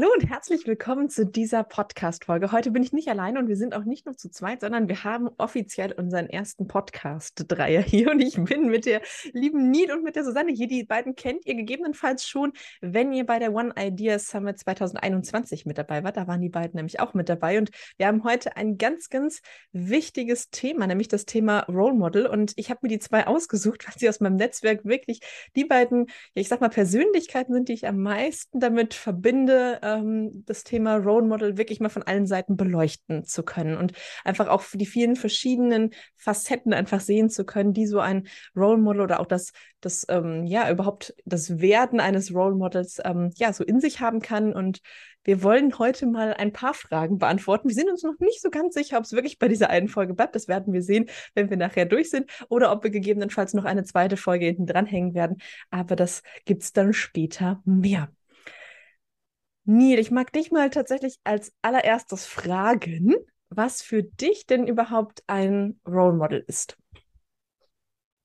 Hallo und herzlich willkommen zu dieser Podcast-Folge. Heute bin ich nicht alleine und wir sind auch nicht nur zu zweit, sondern wir haben offiziell unseren ersten Podcast-Dreier hier und ich bin mit der lieben Nid und mit der Susanne hier. Die beiden kennt ihr gegebenenfalls schon, wenn ihr bei der One Idea Summit 2021 mit dabei wart. Da waren die beiden nämlich auch mit dabei und wir haben heute ein ganz, ganz wichtiges Thema, nämlich das Thema Role Model und ich habe mir die zwei ausgesucht, weil sie aus meinem Netzwerk wirklich die beiden, ich sag mal, Persönlichkeiten sind, die ich am meisten damit verbinde, ähm, das Thema Role Model wirklich mal von allen Seiten beleuchten zu können und einfach auch die vielen verschiedenen Facetten einfach sehen zu können, die so ein Role Model oder auch das, das ähm, ja, überhaupt das Werden eines Role Models ähm, ja, so in sich haben kann. Und wir wollen heute mal ein paar Fragen beantworten. Wir sind uns noch nicht so ganz sicher, ob es wirklich bei dieser einen Folge bleibt. Das werden wir sehen, wenn wir nachher durch sind oder ob wir gegebenenfalls noch eine zweite Folge hinten dranhängen werden. Aber das gibt es dann später mehr. Neil, ich mag dich mal tatsächlich als allererstes fragen, was für dich denn überhaupt ein Role Model ist.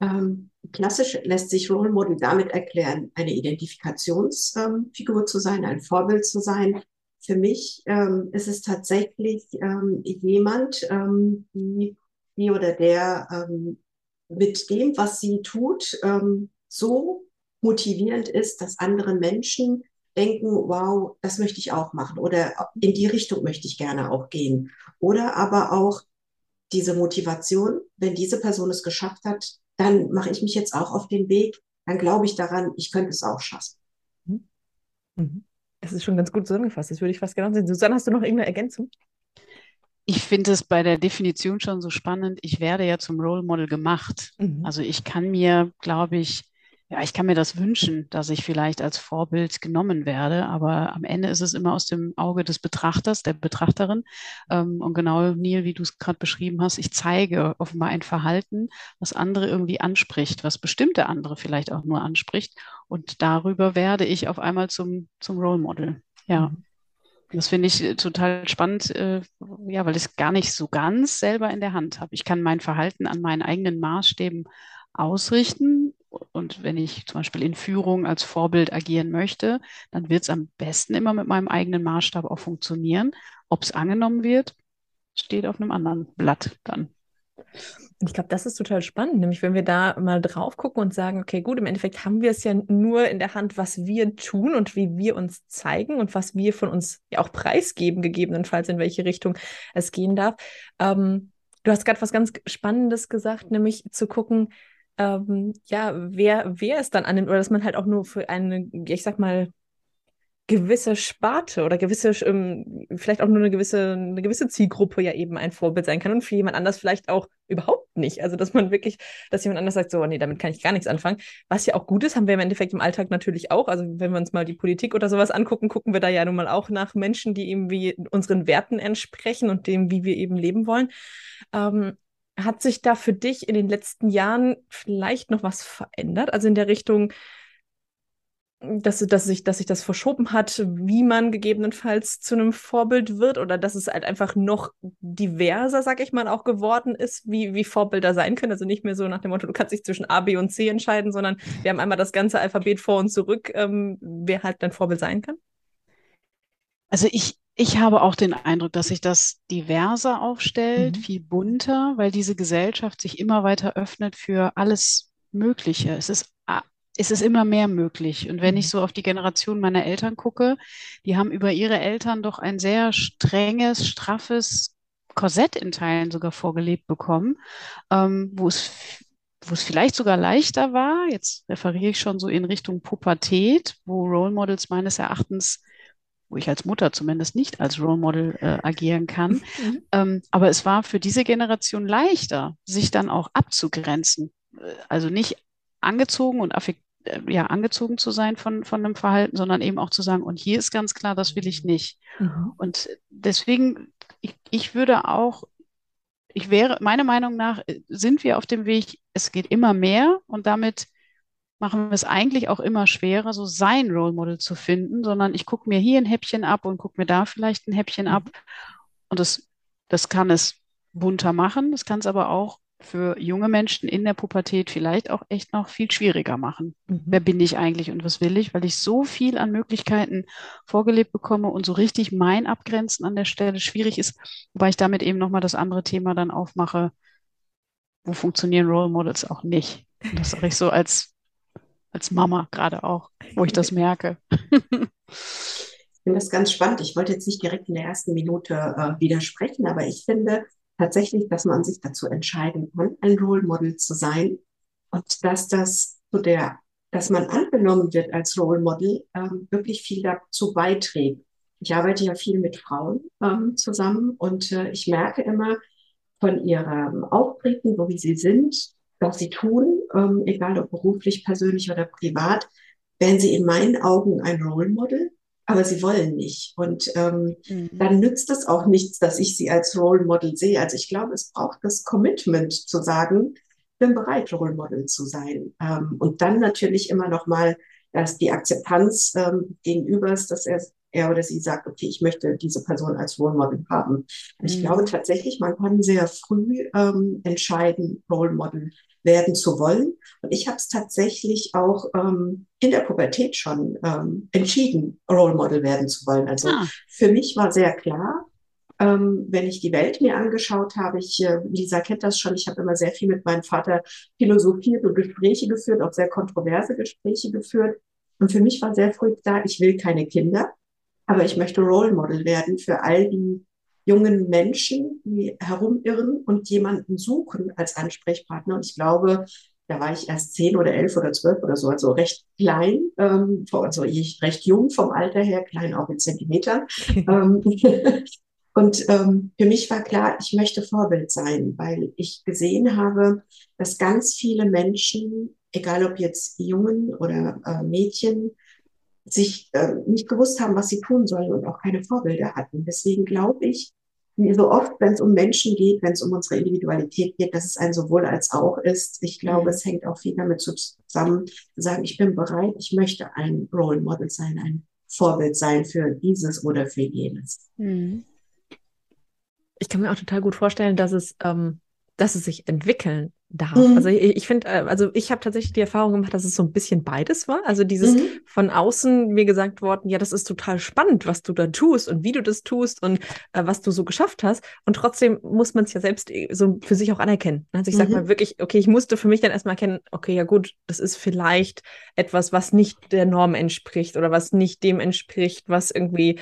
Ähm, klassisch lässt sich Role Model damit erklären, eine Identifikationsfigur ähm, zu sein, ein Vorbild zu sein. Für mich ähm, ist es tatsächlich ähm, jemand, ähm, die, die oder der ähm, mit dem, was sie tut, so motivierend ist, dass andere Menschen denken, wow, das möchte ich auch machen oder in die Richtung möchte ich gerne auch gehen. Oder aber auch diese Motivation, wenn diese Person es geschafft hat, dann mache ich mich jetzt auch auf den Weg, dann glaube ich daran, ich könnte es auch schaffen. Mhm. Mhm. Das ist schon ganz gut zusammengefasst. Das würde ich fast genau sehen. Susanne, hast du noch irgendeine Ergänzung? Ich finde es bei der Definition schon so spannend. Ich werde ja zum Role Model gemacht. Mhm. Also ich kann mir, glaube ich, ja, ich kann mir das wünschen, dass ich vielleicht als Vorbild genommen werde, aber am Ende ist es immer aus dem Auge des Betrachters, der Betrachterin. Ähm, und genau, Neil, wie du es gerade beschrieben hast, ich zeige offenbar ein Verhalten, was andere irgendwie anspricht, was bestimmte andere vielleicht auch nur anspricht. Und darüber werde ich auf einmal zum, zum Role Model. Ja. Mhm. Das finde ich äh, total spannend, äh, ja, weil ich es gar nicht so ganz selber in der Hand habe. Ich kann mein Verhalten an meinen eigenen Maßstäben ausrichten und wenn ich zum Beispiel in Führung als Vorbild agieren möchte, dann wird es am besten immer mit meinem eigenen Maßstab auch funktionieren. Ob es angenommen wird, steht auf einem anderen Blatt dann. Ich glaube, das ist total spannend, nämlich wenn wir da mal drauf gucken und sagen, okay, gut, im Endeffekt haben wir es ja nur in der Hand, was wir tun und wie wir uns zeigen und was wir von uns ja auch preisgeben, gegebenenfalls in welche Richtung es gehen darf. Ähm, du hast gerade was ganz Spannendes gesagt, nämlich zu gucken, ähm, ja, wer, wer es dann annimmt oder dass man halt auch nur für eine, ich sag mal, gewisse Sparte oder gewisse, ähm, vielleicht auch nur eine gewisse, eine gewisse Zielgruppe ja eben ein Vorbild sein kann und für jemand anders vielleicht auch überhaupt nicht. Also, dass man wirklich, dass jemand anders sagt, so, nee, damit kann ich gar nichts anfangen. Was ja auch gut ist, haben wir im Endeffekt im Alltag natürlich auch. Also, wenn wir uns mal die Politik oder sowas angucken, gucken wir da ja nun mal auch nach Menschen, die eben wie unseren Werten entsprechen und dem, wie wir eben leben wollen. Ähm, hat sich da für dich in den letzten Jahren vielleicht noch was verändert? Also in der Richtung, dass, dass, sich, dass sich das verschoben hat, wie man gegebenenfalls zu einem Vorbild wird oder dass es halt einfach noch diverser, sag ich mal, auch geworden ist, wie, wie Vorbilder sein können. Also nicht mehr so nach dem Motto, du kannst dich zwischen A, B und C entscheiden, sondern wir haben einmal das ganze Alphabet vor und zurück, ähm, wer halt dein Vorbild sein kann. Also ich, ich habe auch den Eindruck, dass sich das diverser aufstellt, mhm. viel bunter, weil diese Gesellschaft sich immer weiter öffnet für alles Mögliche. Es ist, es ist immer mehr möglich. Und wenn ich mhm. so auf die Generation meiner Eltern gucke, die haben über ihre Eltern doch ein sehr strenges, straffes Korsett in Teilen sogar vorgelebt bekommen, ähm, wo es wo es vielleicht sogar leichter war, jetzt referiere ich schon so in Richtung Pubertät, wo Role Models meines Erachtens wo ich als Mutter zumindest nicht als Role Model äh, agieren kann. Mhm. Ähm, aber es war für diese Generation leichter, sich dann auch abzugrenzen. Äh, also nicht angezogen und affekt, äh, ja, angezogen zu sein von, von einem Verhalten, sondern eben auch zu sagen, und hier ist ganz klar, das will ich nicht. Mhm. Und deswegen, ich, ich würde auch, ich wäre, meiner Meinung nach, äh, sind wir auf dem Weg, es geht immer mehr und damit machen wir es eigentlich auch immer schwerer, so sein Role Model zu finden, sondern ich gucke mir hier ein Häppchen ab und gucke mir da vielleicht ein Häppchen ab. Mhm. Und das, das kann es bunter machen, das kann es aber auch für junge Menschen in der Pubertät vielleicht auch echt noch viel schwieriger machen. Mhm. Wer bin ich eigentlich und was will ich? Weil ich so viel an Möglichkeiten vorgelebt bekomme und so richtig mein Abgrenzen an der Stelle schwierig ist, wobei ich damit eben nochmal das andere Thema dann aufmache, wo funktionieren Role Models auch nicht. Und das sage ich so als, als Mama gerade auch, wo ich das merke. Ich finde das ganz spannend. Ich wollte jetzt nicht direkt in der ersten Minute äh, widersprechen, aber ich finde, tatsächlich, dass man sich dazu entscheiden kann, ein Role Model zu sein und dass das zu der, dass man angenommen wird als Role Model, ähm, wirklich viel dazu beiträgt. Ich arbeite ja viel mit Frauen ähm, zusammen und äh, ich merke immer von ihrem Auftreten, so wie sie sind, was sie tun, ähm, egal ob beruflich, persönlich oder privat, wären sie in meinen Augen ein Role Model aber sie wollen nicht. Und ähm, mhm. dann nützt es auch nichts, dass ich sie als Role Model sehe. Also ich glaube, es braucht das Commitment zu sagen, ich bin bereit, Role Model zu sein. Ähm, und dann natürlich immer noch mal, dass die Akzeptanz ähm, gegenüber ist, dass er, er oder sie sagt, okay, ich möchte diese Person als Role Model haben. Mhm. Ich glaube tatsächlich, man kann sehr früh ähm, entscheiden, Role Model werden zu wollen. Und ich habe es tatsächlich auch ähm, in der Pubertät schon ähm, entschieden, Role Model werden zu wollen. Also ah. für mich war sehr klar, ähm, wenn ich die Welt mir angeschaut habe, ich, äh, Lisa kennt das schon, ich habe immer sehr viel mit meinem Vater philosophiert und Gespräche geführt, auch sehr kontroverse Gespräche geführt. Und für mich war sehr früh klar, ich will keine Kinder, aber ich möchte Role Model werden für all die jungen Menschen, die herumirren und jemanden suchen als Ansprechpartner. Und ich glaube, da war ich erst zehn oder elf oder zwölf oder so, also recht klein, ähm, also ich recht jung vom Alter her, klein auch in Zentimetern. ähm, und ähm, für mich war klar, ich möchte Vorbild sein, weil ich gesehen habe, dass ganz viele Menschen, egal ob jetzt Jungen oder äh, Mädchen, sich äh, nicht gewusst haben, was sie tun sollen und auch keine Vorbilder hatten. Deswegen glaube ich, wie so oft, wenn es um Menschen geht, wenn es um unsere Individualität geht, dass es ein sowohl als auch ist. Ich glaube, mhm. es hängt auch viel damit zusammen, zu sagen, ich bin bereit, ich möchte ein Role Model sein, ein Vorbild sein für dieses oder für jenes. Mhm. Ich kann mir auch total gut vorstellen, dass es, ähm, dass es sich entwickeln darf. Mhm. Also ich, ich finde, äh, also ich habe tatsächlich die Erfahrung gemacht, dass es so ein bisschen beides war. Also dieses mhm. von außen mir gesagt worden, ja, das ist total spannend, was du da tust und wie du das tust und äh, was du so geschafft hast. Und trotzdem muss man es ja selbst äh, so für sich auch anerkennen. Also ich sage mhm. mal wirklich, okay, ich musste für mich dann erstmal erkennen, okay, ja gut, das ist vielleicht etwas, was nicht der Norm entspricht oder was nicht dem entspricht, was irgendwie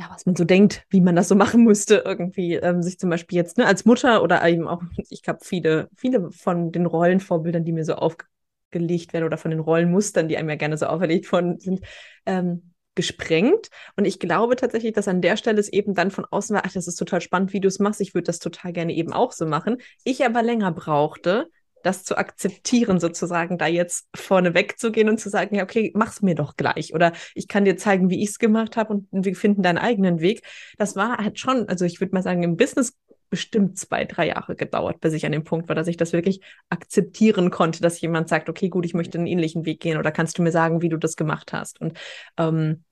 ja, was man so denkt, wie man das so machen müsste, irgendwie ähm, sich zum Beispiel jetzt ne, als Mutter oder eben auch, ich glaube, viele, viele von den Rollenvorbildern, die mir so aufgelegt werden oder von den Rollenmustern, die einem ja gerne so auferlegt worden sind, ähm, gesprengt. Und ich glaube tatsächlich, dass an der Stelle es eben dann von außen war, ach, das ist total spannend, wie du es machst. Ich würde das total gerne eben auch so machen. Ich aber länger brauchte, das zu akzeptieren, sozusagen, da jetzt vorne wegzugehen und zu sagen, ja, okay, mach's mir doch gleich. Oder ich kann dir zeigen, wie ich es gemacht habe und wir finden deinen eigenen Weg. Das war halt schon, also ich würde mal sagen, im Business bestimmt zwei, drei Jahre gedauert, bis ich an dem Punkt war, dass ich das wirklich akzeptieren konnte, dass jemand sagt, okay, gut, ich möchte einen ähnlichen Weg gehen oder kannst du mir sagen, wie du das gemacht hast. Und ähm,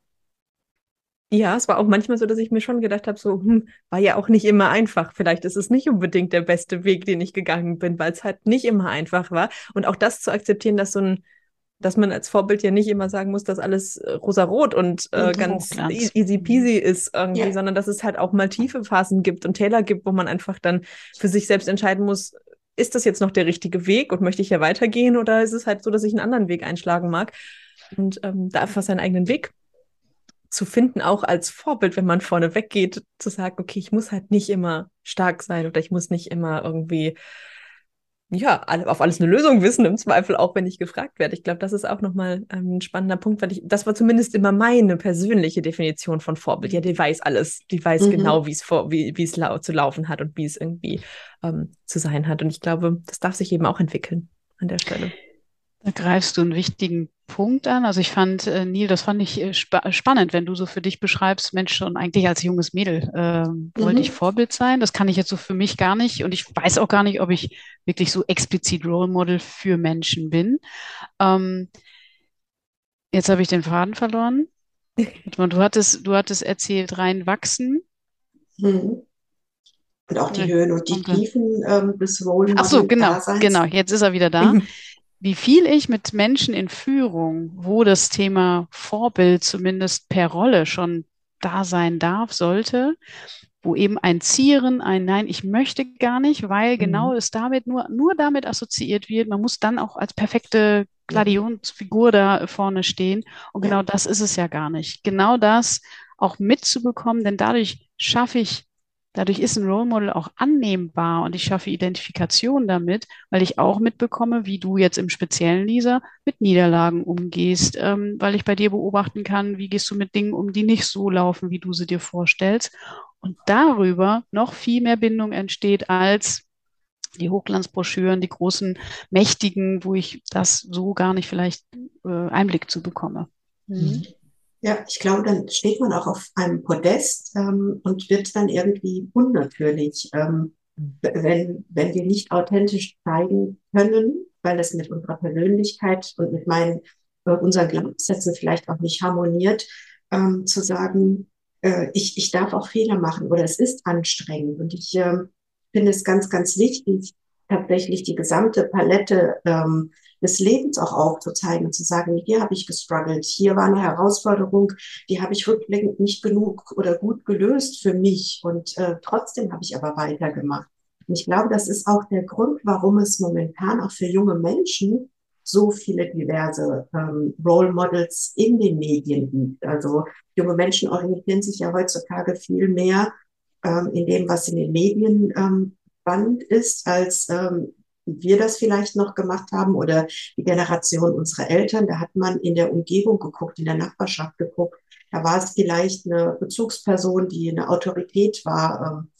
ja, es war auch manchmal so, dass ich mir schon gedacht habe, so, hm, war ja auch nicht immer einfach. Vielleicht ist es nicht unbedingt der beste Weg, den ich gegangen bin, weil es halt nicht immer einfach war. Und auch das zu akzeptieren, dass so ein, dass man als Vorbild ja nicht immer sagen muss, dass alles äh, rosarot und äh, ganz e-, easy peasy ist irgendwie, ja. sondern dass es halt auch mal tiefe Phasen gibt und Täler gibt, wo man einfach dann für sich selbst entscheiden muss, ist das jetzt noch der richtige Weg und möchte ich ja weitergehen oder ist es halt so, dass ich einen anderen Weg einschlagen mag und ähm, da einfach seinen eigenen Weg zu finden, auch als Vorbild, wenn man vorne weggeht, zu sagen, okay, ich muss halt nicht immer stark sein oder ich muss nicht immer irgendwie, ja, auf alles eine Lösung wissen, im Zweifel auch, wenn ich gefragt werde. Ich glaube, das ist auch nochmal ähm, ein spannender Punkt, weil ich, das war zumindest immer meine persönliche Definition von Vorbild. Ja, die weiß alles, die weiß mhm. genau, wie es vor, wie, wie es lau zu laufen hat und wie es irgendwie ähm, zu sein hat. Und ich glaube, das darf sich eben auch entwickeln an der Stelle. Da greifst du einen wichtigen Punkt an. Also ich fand, äh, Neil, das fand ich äh, spa spannend, wenn du so für dich beschreibst, Mensch, schon eigentlich als junges Mädel äh, mhm. wollte ich Vorbild sein. Das kann ich jetzt so für mich gar nicht. Und ich weiß auch gar nicht, ob ich wirklich so explizit Role Model für Menschen bin. Ähm, jetzt habe ich den Faden verloren. Du hattest, du hattest erzählt, reinwachsen. Mhm. und auch die ja, Höhen und die Tiefen ähm, des Role Ach so, genau, genau. Jetzt ist er wieder da. Wie viel ich mit Menschen in Führung, wo das Thema Vorbild zumindest per Rolle schon da sein darf, sollte, wo eben ein Zieren, ein Nein, ich möchte gar nicht, weil mhm. genau es damit nur, nur damit assoziiert wird. Man muss dann auch als perfekte Gladionsfigur da vorne stehen. Und genau das ist es ja gar nicht. Genau das auch mitzubekommen, denn dadurch schaffe ich, dadurch ist ein Role Model auch annehmbar und ich schaffe Identifikation damit, weil ich auch mitbekomme, wie du jetzt im speziellen, Lisa, mit Niederlagen umgehst, ähm, weil ich bei dir beobachten kann, wie gehst du mit Dingen um, die nicht so laufen, wie du sie dir vorstellst. Und darüber noch viel mehr Bindung entsteht als die Hochglanzbroschüren, die großen Mächtigen, wo ich das so gar nicht vielleicht äh, Einblick zu bekomme. Mhm. Ja, ich glaube, dann steht man auch auf einem Podest ähm, und wird dann irgendwie unnatürlich, ähm, wenn, wenn wir nicht authentisch zeigen können, weil es mit unserer Persönlichkeit und mit meinen, äh, unseren Glaubenssätzen vielleicht auch nicht harmoniert, ähm, zu sagen, äh, ich, ich darf auch Fehler machen oder es ist anstrengend. Und ich äh, finde es ganz, ganz wichtig, tatsächlich die gesamte Palette ähm, des Lebens auch aufzuzeigen und zu sagen, hier habe ich gestruggelt, hier war eine Herausforderung, die habe ich rückblickend nicht genug oder gut gelöst für mich und äh, trotzdem habe ich aber weitergemacht. Und ich glaube, das ist auch der Grund, warum es momentan auch für junge Menschen so viele diverse ähm, Role Models in den Medien gibt. Also junge Menschen orientieren sich ja heutzutage viel mehr ähm, in dem, was in den Medien ähm, spannend ist, als ähm, wir das vielleicht noch gemacht haben oder die Generation unserer Eltern. Da hat man in der Umgebung geguckt, in der Nachbarschaft geguckt. Da war es vielleicht eine Bezugsperson, die eine Autorität war, ähm,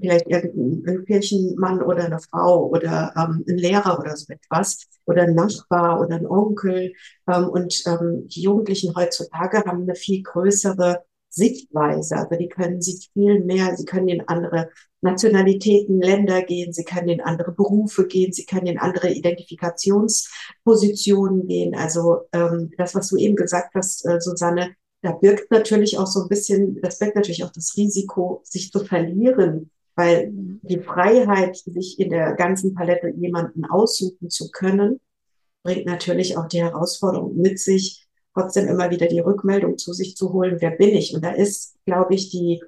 vielleicht irgendein Kirchenmann oder eine Frau oder ähm, ein Lehrer oder so etwas oder ein Nachbar oder ein Onkel. Ähm, und ähm, die Jugendlichen heutzutage haben eine viel größere Sichtweise. Also die können sich viel mehr, sie können in andere Nationalitäten, Länder gehen, sie können in andere Berufe gehen, sie können in andere Identifikationspositionen gehen. Also ähm, das, was du eben gesagt hast, äh, Susanne, da birgt natürlich auch so ein bisschen, das birgt natürlich auch das Risiko, sich zu verlieren, weil die Freiheit, sich in der ganzen Palette jemanden aussuchen zu können, bringt natürlich auch die Herausforderung mit sich, trotzdem immer wieder die Rückmeldung zu sich zu holen, wer bin ich? Und da ist, glaube ich, die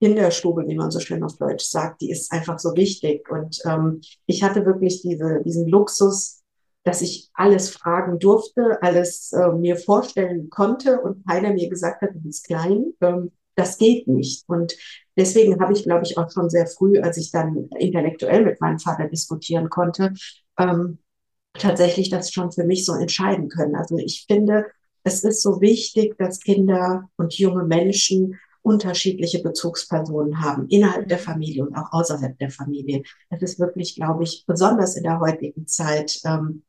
Kinderstube, wie man so schön auf Deutsch sagt, die ist einfach so wichtig. Und ähm, ich hatte wirklich diese, diesen Luxus, dass ich alles fragen durfte, alles äh, mir vorstellen konnte und keiner mir gesagt hat, du bist klein. Ähm, das geht nicht. Und deswegen habe ich, glaube ich, auch schon sehr früh, als ich dann intellektuell mit meinem Vater diskutieren konnte, ähm, tatsächlich das schon für mich so entscheiden können. Also ich finde, es ist so wichtig, dass Kinder und junge Menschen unterschiedliche Bezugspersonen haben, innerhalb der Familie und auch außerhalb der Familie. Es ist wirklich, glaube ich, besonders in der heutigen Zeit ähm,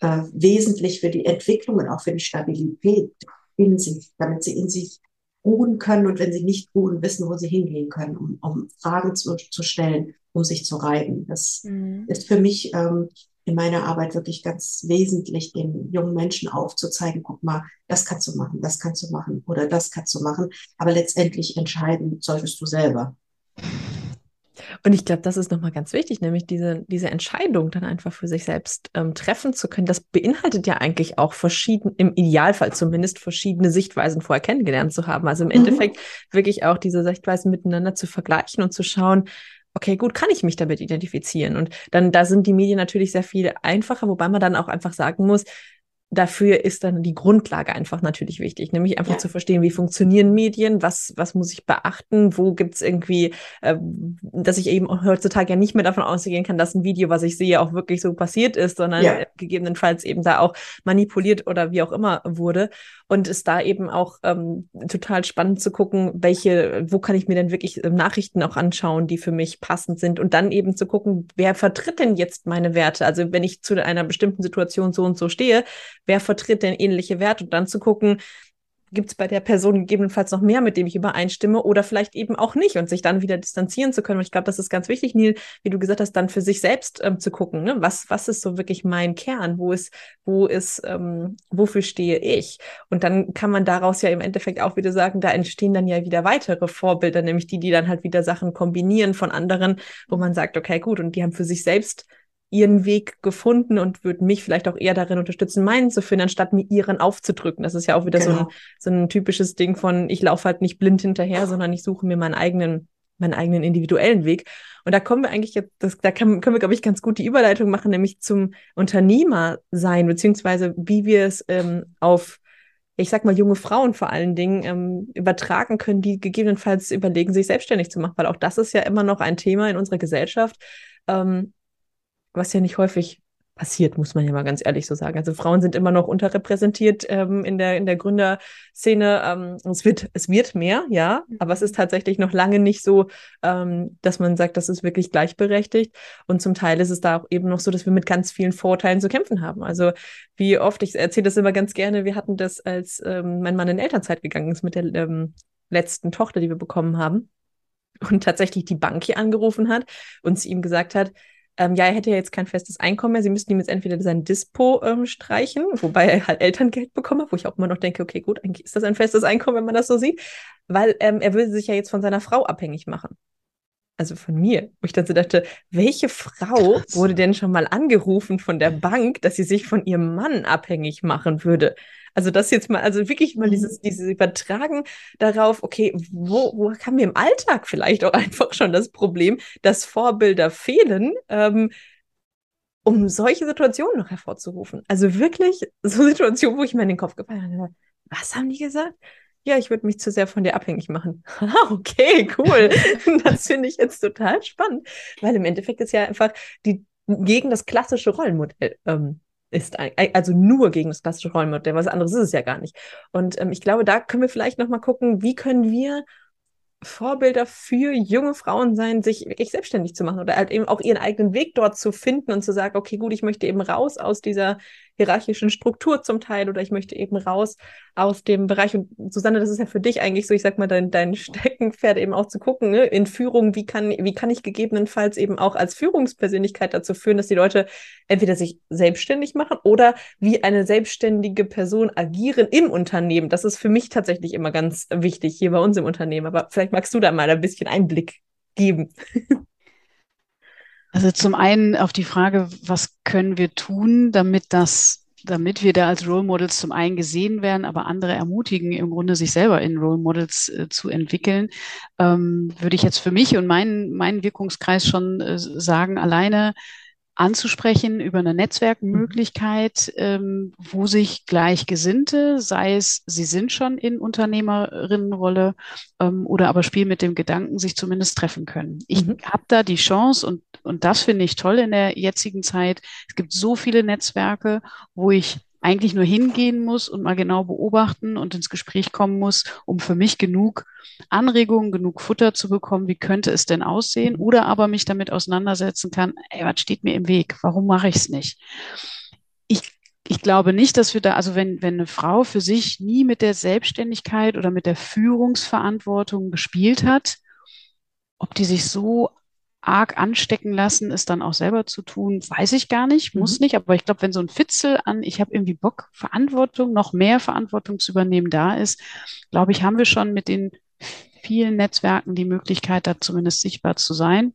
äh, wesentlich für die Entwicklung und auch für die Stabilität in sich, damit sie in sich ruhen können und wenn sie nicht ruhen, wissen, wo sie hingehen können, um, um Fragen zu, zu stellen, um sich zu reiben. Das mhm. ist für mich ähm, in meiner Arbeit wirklich ganz wesentlich, den jungen Menschen aufzuzeigen, guck mal, das kannst du machen, das kannst du machen oder das kannst du machen. Aber letztendlich entscheiden solltest du selber. Und ich glaube, das ist nochmal ganz wichtig, nämlich diese, diese Entscheidung dann einfach für sich selbst ähm, treffen zu können. Das beinhaltet ja eigentlich auch verschiedene, im Idealfall zumindest verschiedene Sichtweisen vorher kennengelernt zu haben. Also im mhm. Endeffekt wirklich auch diese Sichtweisen miteinander zu vergleichen und zu schauen, okay, gut, kann ich mich damit identifizieren? Und dann, da sind die Medien natürlich sehr viel einfacher, wobei man dann auch einfach sagen muss, dafür ist dann die Grundlage einfach natürlich wichtig, nämlich einfach ja. zu verstehen, wie funktionieren Medien, was, was muss ich beachten, wo gibt's irgendwie, äh, dass ich eben heutzutage ja nicht mehr davon ausgehen kann, dass ein Video, was ich sehe, auch wirklich so passiert ist, sondern ja. gegebenenfalls eben da auch manipuliert oder wie auch immer wurde. Und es da eben auch ähm, total spannend zu gucken, welche, wo kann ich mir denn wirklich äh, Nachrichten auch anschauen, die für mich passend sind und dann eben zu gucken, wer vertritt denn jetzt meine Werte? Also wenn ich zu einer bestimmten Situation so und so stehe, wer vertritt denn ähnliche Werte und dann zu gucken, gibt es bei der Person gegebenenfalls noch mehr, mit dem ich übereinstimme oder vielleicht eben auch nicht und sich dann wieder distanzieren zu können. Und ich glaube, das ist ganz wichtig, Neil, wie du gesagt hast, dann für sich selbst ähm, zu gucken, ne? was, was ist so wirklich mein Kern, wo ist, wo ist, ähm, wofür stehe ich? Und dann kann man daraus ja im Endeffekt auch wieder sagen, da entstehen dann ja wieder weitere Vorbilder, nämlich die, die dann halt wieder Sachen kombinieren von anderen, wo man sagt, okay, gut, und die haben für sich selbst ihren Weg gefunden und würden mich vielleicht auch eher darin unterstützen, meinen zu finden, anstatt mir ihren aufzudrücken. Das ist ja auch wieder genau. so, ein, genau. so ein typisches Ding von, ich laufe halt nicht blind hinterher, sondern ich suche mir meinen eigenen, meinen eigenen individuellen Weg. Und da kommen wir eigentlich jetzt, das, da kann, können wir, glaube ich, ganz gut die Überleitung machen, nämlich zum Unternehmer sein, beziehungsweise wie wir es ähm, auf ich sag mal, junge Frauen vor allen Dingen ähm, übertragen können, die gegebenenfalls überlegen, sich selbstständig zu machen, weil auch das ist ja immer noch ein Thema in unserer Gesellschaft, ähm, was ja nicht häufig passiert, muss man ja mal ganz ehrlich so sagen. Also Frauen sind immer noch unterrepräsentiert ähm, in der in der Gründerszene. Ähm, es wird es wird mehr, ja, aber es ist tatsächlich noch lange nicht so, ähm, dass man sagt, das ist wirklich gleichberechtigt. Und zum Teil ist es da auch eben noch so, dass wir mit ganz vielen Vorteilen zu kämpfen haben. Also wie oft ich erzähle das immer ganz gerne. Wir hatten das, als ähm, mein Mann in Elternzeit gegangen ist mit der ähm, letzten Tochter, die wir bekommen haben und tatsächlich die Bank hier angerufen hat und sie ihm gesagt hat, ähm, ja, er hätte ja jetzt kein festes Einkommen mehr. Sie müssten ihm jetzt entweder sein Dispo ähm, streichen, wobei er halt Elterngeld bekommen hat, wo ich auch immer noch denke, okay, gut, eigentlich ist das ein festes Einkommen, wenn man das so sieht, weil ähm, er würde sich ja jetzt von seiner Frau abhängig machen also von mir, wo ich dann so dachte, welche Frau Krass. wurde denn schon mal angerufen von der Bank, dass sie sich von ihrem Mann abhängig machen würde? Also das jetzt mal, also wirklich mal mhm. dieses, dieses Übertragen darauf, okay, wo, wo haben wir im Alltag vielleicht auch einfach schon das Problem, dass Vorbilder fehlen, ähm, um solche Situationen noch hervorzurufen. Also wirklich so Situationen, wo ich mir in den Kopf gefallen habe, was haben die gesagt? ja, ich würde mich zu sehr von dir abhängig machen. Ah, okay, cool. das finde ich jetzt total spannend, weil im Endeffekt ist ja einfach die gegen das klassische Rollenmodell ähm, ist, also nur gegen das klassische Rollenmodell. Was anderes ist es ja gar nicht. Und ähm, ich glaube, da können wir vielleicht noch mal gucken, wie können wir Vorbilder für junge Frauen sein, sich wirklich selbstständig zu machen oder halt eben auch ihren eigenen Weg dort zu finden und zu sagen, okay, gut, ich möchte eben raus aus dieser hierarchischen Struktur zum Teil oder ich möchte eben raus aus dem Bereich. Und Susanne, das ist ja für dich eigentlich so, ich sag mal, dein, dein Steckenpferd eben auch zu gucken, ne? in Führung, wie kann, wie kann ich gegebenenfalls eben auch als Führungspersönlichkeit dazu führen, dass die Leute entweder sich selbstständig machen oder wie eine selbstständige Person agieren im Unternehmen. Das ist für mich tatsächlich immer ganz wichtig hier bei uns im Unternehmen. Aber vielleicht magst du da mal ein bisschen Einblick geben. Also zum einen auf die Frage, was können wir tun, damit das, damit wir da als Role Models zum einen gesehen werden, aber andere ermutigen, im Grunde sich selber in Role Models äh, zu entwickeln, ähm, würde ich jetzt für mich und meinen, meinen Wirkungskreis schon äh, sagen, alleine anzusprechen über eine Netzwerkmöglichkeit, ähm, wo sich Gleichgesinnte, sei es, sie sind schon in Unternehmerinnenrolle ähm, oder aber spielen mit dem Gedanken, sich zumindest treffen können. Ich mhm. habe da die Chance und, und das finde ich toll in der jetzigen Zeit. Es gibt so viele Netzwerke, wo ich eigentlich nur hingehen muss und mal genau beobachten und ins Gespräch kommen muss, um für mich genug Anregungen, genug Futter zu bekommen, wie könnte es denn aussehen, oder aber mich damit auseinandersetzen kann, ey, was steht mir im Weg? Warum mache ich es nicht? Ich, ich glaube nicht, dass wir da, also wenn, wenn eine Frau für sich nie mit der Selbstständigkeit oder mit der Führungsverantwortung gespielt hat, ob die sich so arg anstecken lassen, es dann auch selber zu tun, weiß ich gar nicht, muss mhm. nicht. Aber ich glaube, wenn so ein Fitzel an, ich habe irgendwie Bock, Verantwortung, noch mehr Verantwortung zu übernehmen, da ist, glaube ich, haben wir schon mit den vielen Netzwerken die Möglichkeit, da zumindest sichtbar zu sein.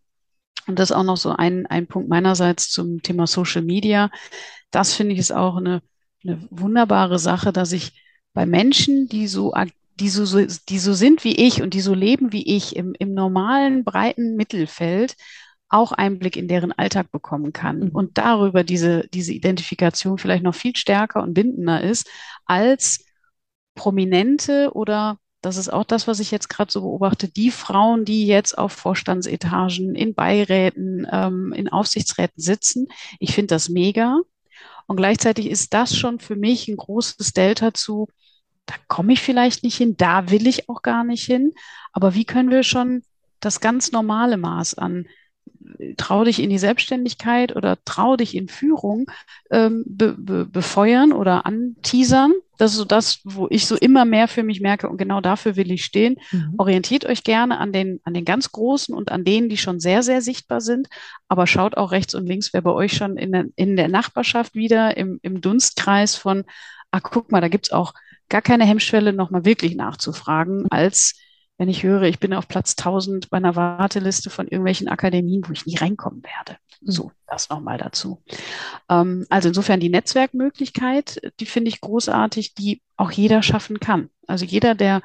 Und das ist auch noch so ein, ein Punkt meinerseits zum Thema Social Media. Das finde ich ist auch eine, eine wunderbare Sache, dass ich bei Menschen, die so die so, die so sind wie ich und die so leben wie ich im, im normalen, breiten Mittelfeld auch Einblick in deren Alltag bekommen kann mhm. und darüber diese, diese Identifikation vielleicht noch viel stärker und bindender ist als Prominente oder das ist auch das, was ich jetzt gerade so beobachte, die Frauen, die jetzt auf Vorstandsetagen, in Beiräten, ähm, in Aufsichtsräten sitzen. Ich finde das mega. Und gleichzeitig ist das schon für mich ein großes Delta zu, da komme ich vielleicht nicht hin, da will ich auch gar nicht hin. Aber wie können wir schon das ganz normale Maß an trau dich in die Selbstständigkeit oder trau dich in Führung ähm, be, be, befeuern oder anteasern. Das ist so das, wo ich so immer mehr für mich merke und genau dafür will ich stehen. Mhm. Orientiert euch gerne an den, an den ganz Großen und an denen, die schon sehr, sehr sichtbar sind, aber schaut auch rechts und links, wer bei euch schon in der, in der Nachbarschaft wieder im, im Dunstkreis von, ach guck mal, da gibt's auch gar keine Hemmschwelle, nochmal wirklich nachzufragen, als wenn ich höre, ich bin auf Platz 1000 bei einer Warteliste von irgendwelchen Akademien, wo ich nie reinkommen werde. Mhm. So, das nochmal dazu. Ähm, also insofern die Netzwerkmöglichkeit, die finde ich großartig, die auch jeder schaffen kann. Also jeder, der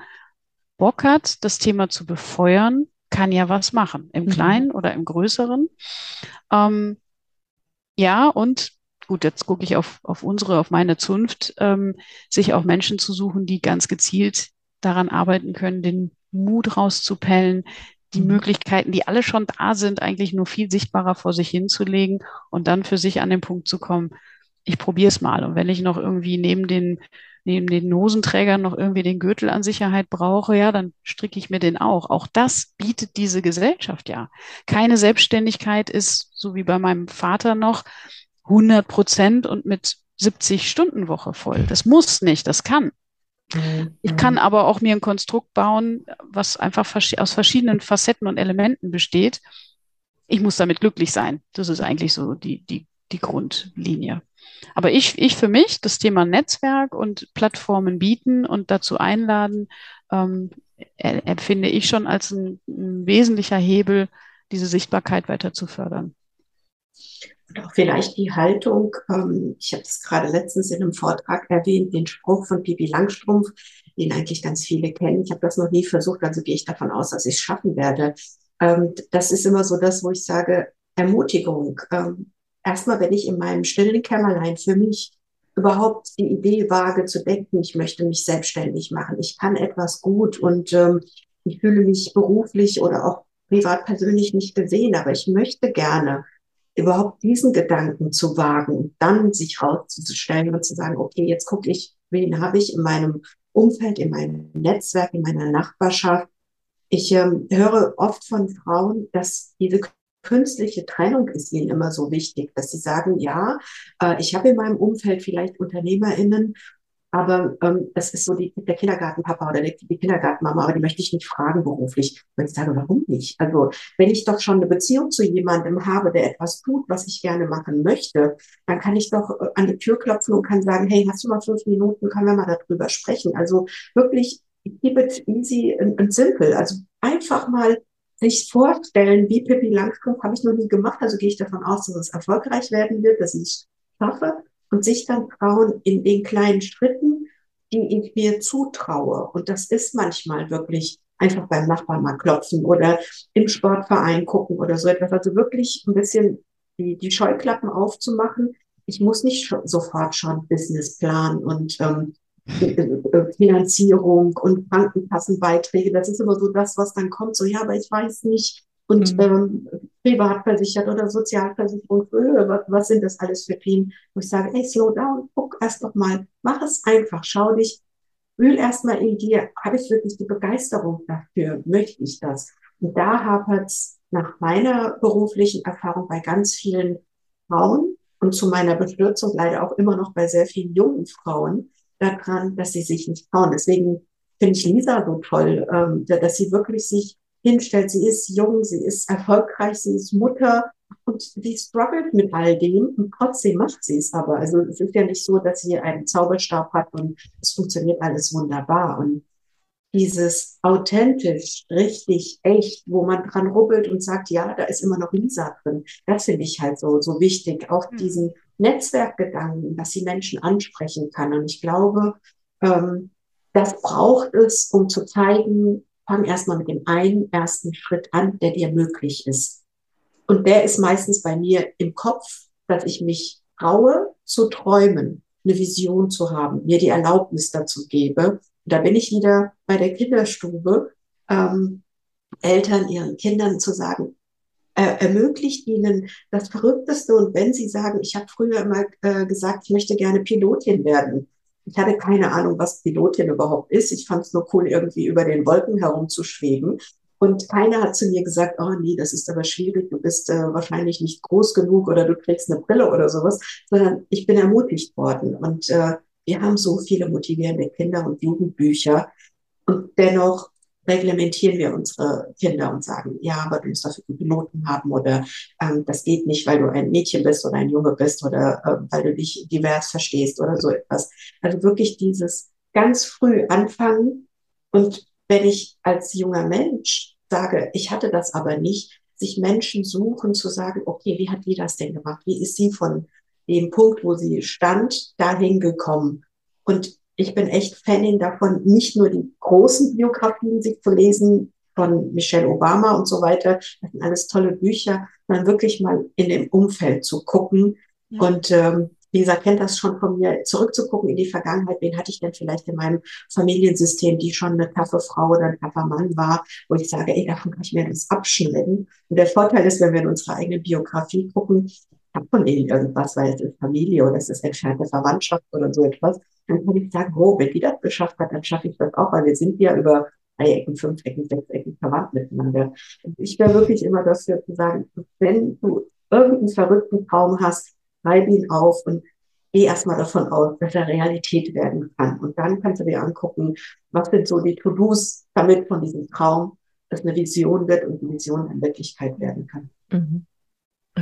Bock hat, das Thema zu befeuern, kann ja was machen, im mhm. Kleinen oder im Größeren. Ähm, ja, und gut, jetzt gucke ich auf, auf unsere, auf meine Zunft, ähm, sich auch Menschen zu suchen, die ganz gezielt daran arbeiten können, den Mut rauszupellen, die mhm. Möglichkeiten, die alle schon da sind, eigentlich nur viel sichtbarer vor sich hinzulegen und dann für sich an den Punkt zu kommen, ich probiere es mal. Und wenn ich noch irgendwie neben den, neben den Hosenträgern noch irgendwie den Gürtel an Sicherheit brauche, ja, dann stricke ich mir den auch. Auch das bietet diese Gesellschaft ja. Keine Selbstständigkeit ist, so wie bei meinem Vater noch, 100 Prozent und mit 70 Stunden Woche voll. Das muss nicht, das kann. Ich kann mhm. aber auch mir ein Konstrukt bauen, was einfach aus verschiedenen Facetten und Elementen besteht. Ich muss damit glücklich sein. Das ist eigentlich so die, die, die Grundlinie. Aber ich, ich für mich, das Thema Netzwerk und Plattformen bieten und dazu einladen, ähm, empfinde ich schon als ein, ein wesentlicher Hebel, diese Sichtbarkeit weiter zu fördern. Auch vielleicht die Haltung, ähm, ich habe es gerade letztens in einem Vortrag erwähnt, den Spruch von Pipi Langstrumpf, den eigentlich ganz viele kennen. Ich habe das noch nie versucht, also gehe ich davon aus, dass ich es schaffen werde. Ähm, das ist immer so das, wo ich sage, Ermutigung. Ähm, erstmal, wenn ich in meinem stillen Kämmerlein für mich überhaupt die Idee wage zu denken, ich möchte mich selbstständig machen, ich kann etwas gut und ähm, ich fühle mich beruflich oder auch privat persönlich nicht gesehen, aber ich möchte gerne überhaupt diesen Gedanken zu wagen, dann sich rauszustellen und zu sagen, okay, jetzt gucke ich, wen habe ich in meinem Umfeld, in meinem Netzwerk, in meiner Nachbarschaft. Ich ähm, höre oft von Frauen, dass diese künstliche Trennung ist ihnen immer so wichtig, dass sie sagen, ja, äh, ich habe in meinem Umfeld vielleicht UnternehmerInnen aber ähm, das ist so die, der Kindergartenpapa oder die, die Kindergartenmama, aber die möchte ich nicht fragen beruflich. Und ich sage, warum nicht? Also wenn ich doch schon eine Beziehung zu jemandem habe, der etwas tut, was ich gerne machen möchte, dann kann ich doch äh, an die Tür klopfen und kann sagen, hey, hast du mal fünf Minuten, können wir mal darüber sprechen. Also wirklich keep it easy and, simple. Also einfach mal sich vorstellen, wie Pippi Langstrumpf habe ich noch nie gemacht. Also gehe ich davon aus, dass es erfolgreich werden wird, dass ich es schaffe und sich dann trauen in den kleinen Schritten, die ich mir zutraue. Und das ist manchmal wirklich einfach beim Nachbarn mal klopfen oder im Sportverein gucken oder so etwas. Also wirklich ein bisschen die, die Scheuklappen aufzumachen. Ich muss nicht sofort schon Businessplan und ähm, äh, äh, Finanzierung und Krankenkassenbeiträge. Das ist immer so das, was dann kommt. So, ja, aber ich weiß nicht, und mhm. ähm, privat versichert oder Sozialversicherung. Was, sind das alles für Themen? Wo ich sage, ey, slow down, guck erst doch mal, mach es einfach, schau dich, wühl erst mal in dir, habe ich wirklich die Begeisterung dafür, möchte ich das? Und da hapert es nach meiner beruflichen Erfahrung bei ganz vielen Frauen und zu meiner Bestürzung leider auch immer noch bei sehr vielen jungen Frauen daran, dass sie sich nicht trauen. Deswegen finde ich Lisa so toll, ähm, dass sie wirklich sich hinstellt. Sie ist jung, sie ist erfolgreich, sie ist Mutter und sie struggelt mit all dem und trotzdem macht sie es aber. Also es ist ja nicht so, dass sie einen Zauberstab hat und es funktioniert alles wunderbar. Und dieses authentisch, richtig, echt, wo man dran rubbelt und sagt, ja, da ist immer noch Lisa drin. Das finde ich halt so, so wichtig. Auch mhm. diesen Netzwerkgedanken, dass sie Menschen ansprechen kann. Und ich glaube, ähm, das braucht es, um zu zeigen, fang erstmal mit dem einen ersten Schritt an, der dir möglich ist. Und der ist meistens bei mir im Kopf, dass ich mich traue zu träumen, eine Vision zu haben, mir die Erlaubnis dazu gebe. Und da bin ich wieder bei der Kinderstube, ähm, Eltern ihren Kindern zu sagen, äh, ermöglicht ihnen das Verrückteste. Und wenn sie sagen, ich habe früher immer äh, gesagt, ich möchte gerne Pilotin werden, ich hatte keine Ahnung, was Pilotin überhaupt ist. Ich fand es nur cool, irgendwie über den Wolken herumzuschweben. Und keiner hat zu mir gesagt, oh nee, das ist aber schwierig, du bist äh, wahrscheinlich nicht groß genug oder du trägst eine Brille oder sowas, sondern ich bin ermutigt worden. Und äh, wir haben so viele motivierende Kinder- und Jugendbücher. Und dennoch reglementieren wir unsere Kinder und sagen, ja, aber du musst dafür gute Noten haben oder ähm, das geht nicht, weil du ein Mädchen bist oder ein Junge bist oder äh, weil du dich divers verstehst oder so etwas. Also wirklich dieses ganz früh anfangen und wenn ich als junger Mensch sage, ich hatte das aber nicht, sich Menschen suchen zu sagen, okay, wie hat die das denn gemacht? Wie ist sie von dem Punkt, wo sie stand, dahin gekommen? Und ich bin echt Fanin davon, nicht nur die großen Biografien sich zu lesen von Michelle Obama und so weiter. Das sind alles tolle Bücher, sondern wirklich mal in dem Umfeld zu gucken. Ja. Und ähm, Lisa kennt das schon von mir, zurückzugucken in die Vergangenheit. Wen hatte ich denn vielleicht in meinem Familiensystem, die schon eine taffe Frau oder ein taffer Mann war, wo ich sage, ey, davon kann ich mir das abschneiden. Und der Vorteil ist, wenn wir in unsere eigene Biografie gucken, ich habe von ihnen irgendwas, weil es ist Familie oder es ist entfernte Verwandtschaft oder so etwas, dann kann ich sagen, oh, wenn die das geschafft hat, dann schaffe ich das auch, weil wir sind ja über drei Ecken, fünf Ecken, sechs Ecken verwandt miteinander. Ich wäre wirklich immer dafür zu sagen, wenn du irgendeinen verrückten Traum hast, schreib ihn auf und geh erstmal davon aus, dass er Realität werden kann. Und dann kannst du dir angucken, was sind so die To-Dos, damit von diesem Traum es eine Vision wird und die Vision eine Wirklichkeit werden kann. Mhm.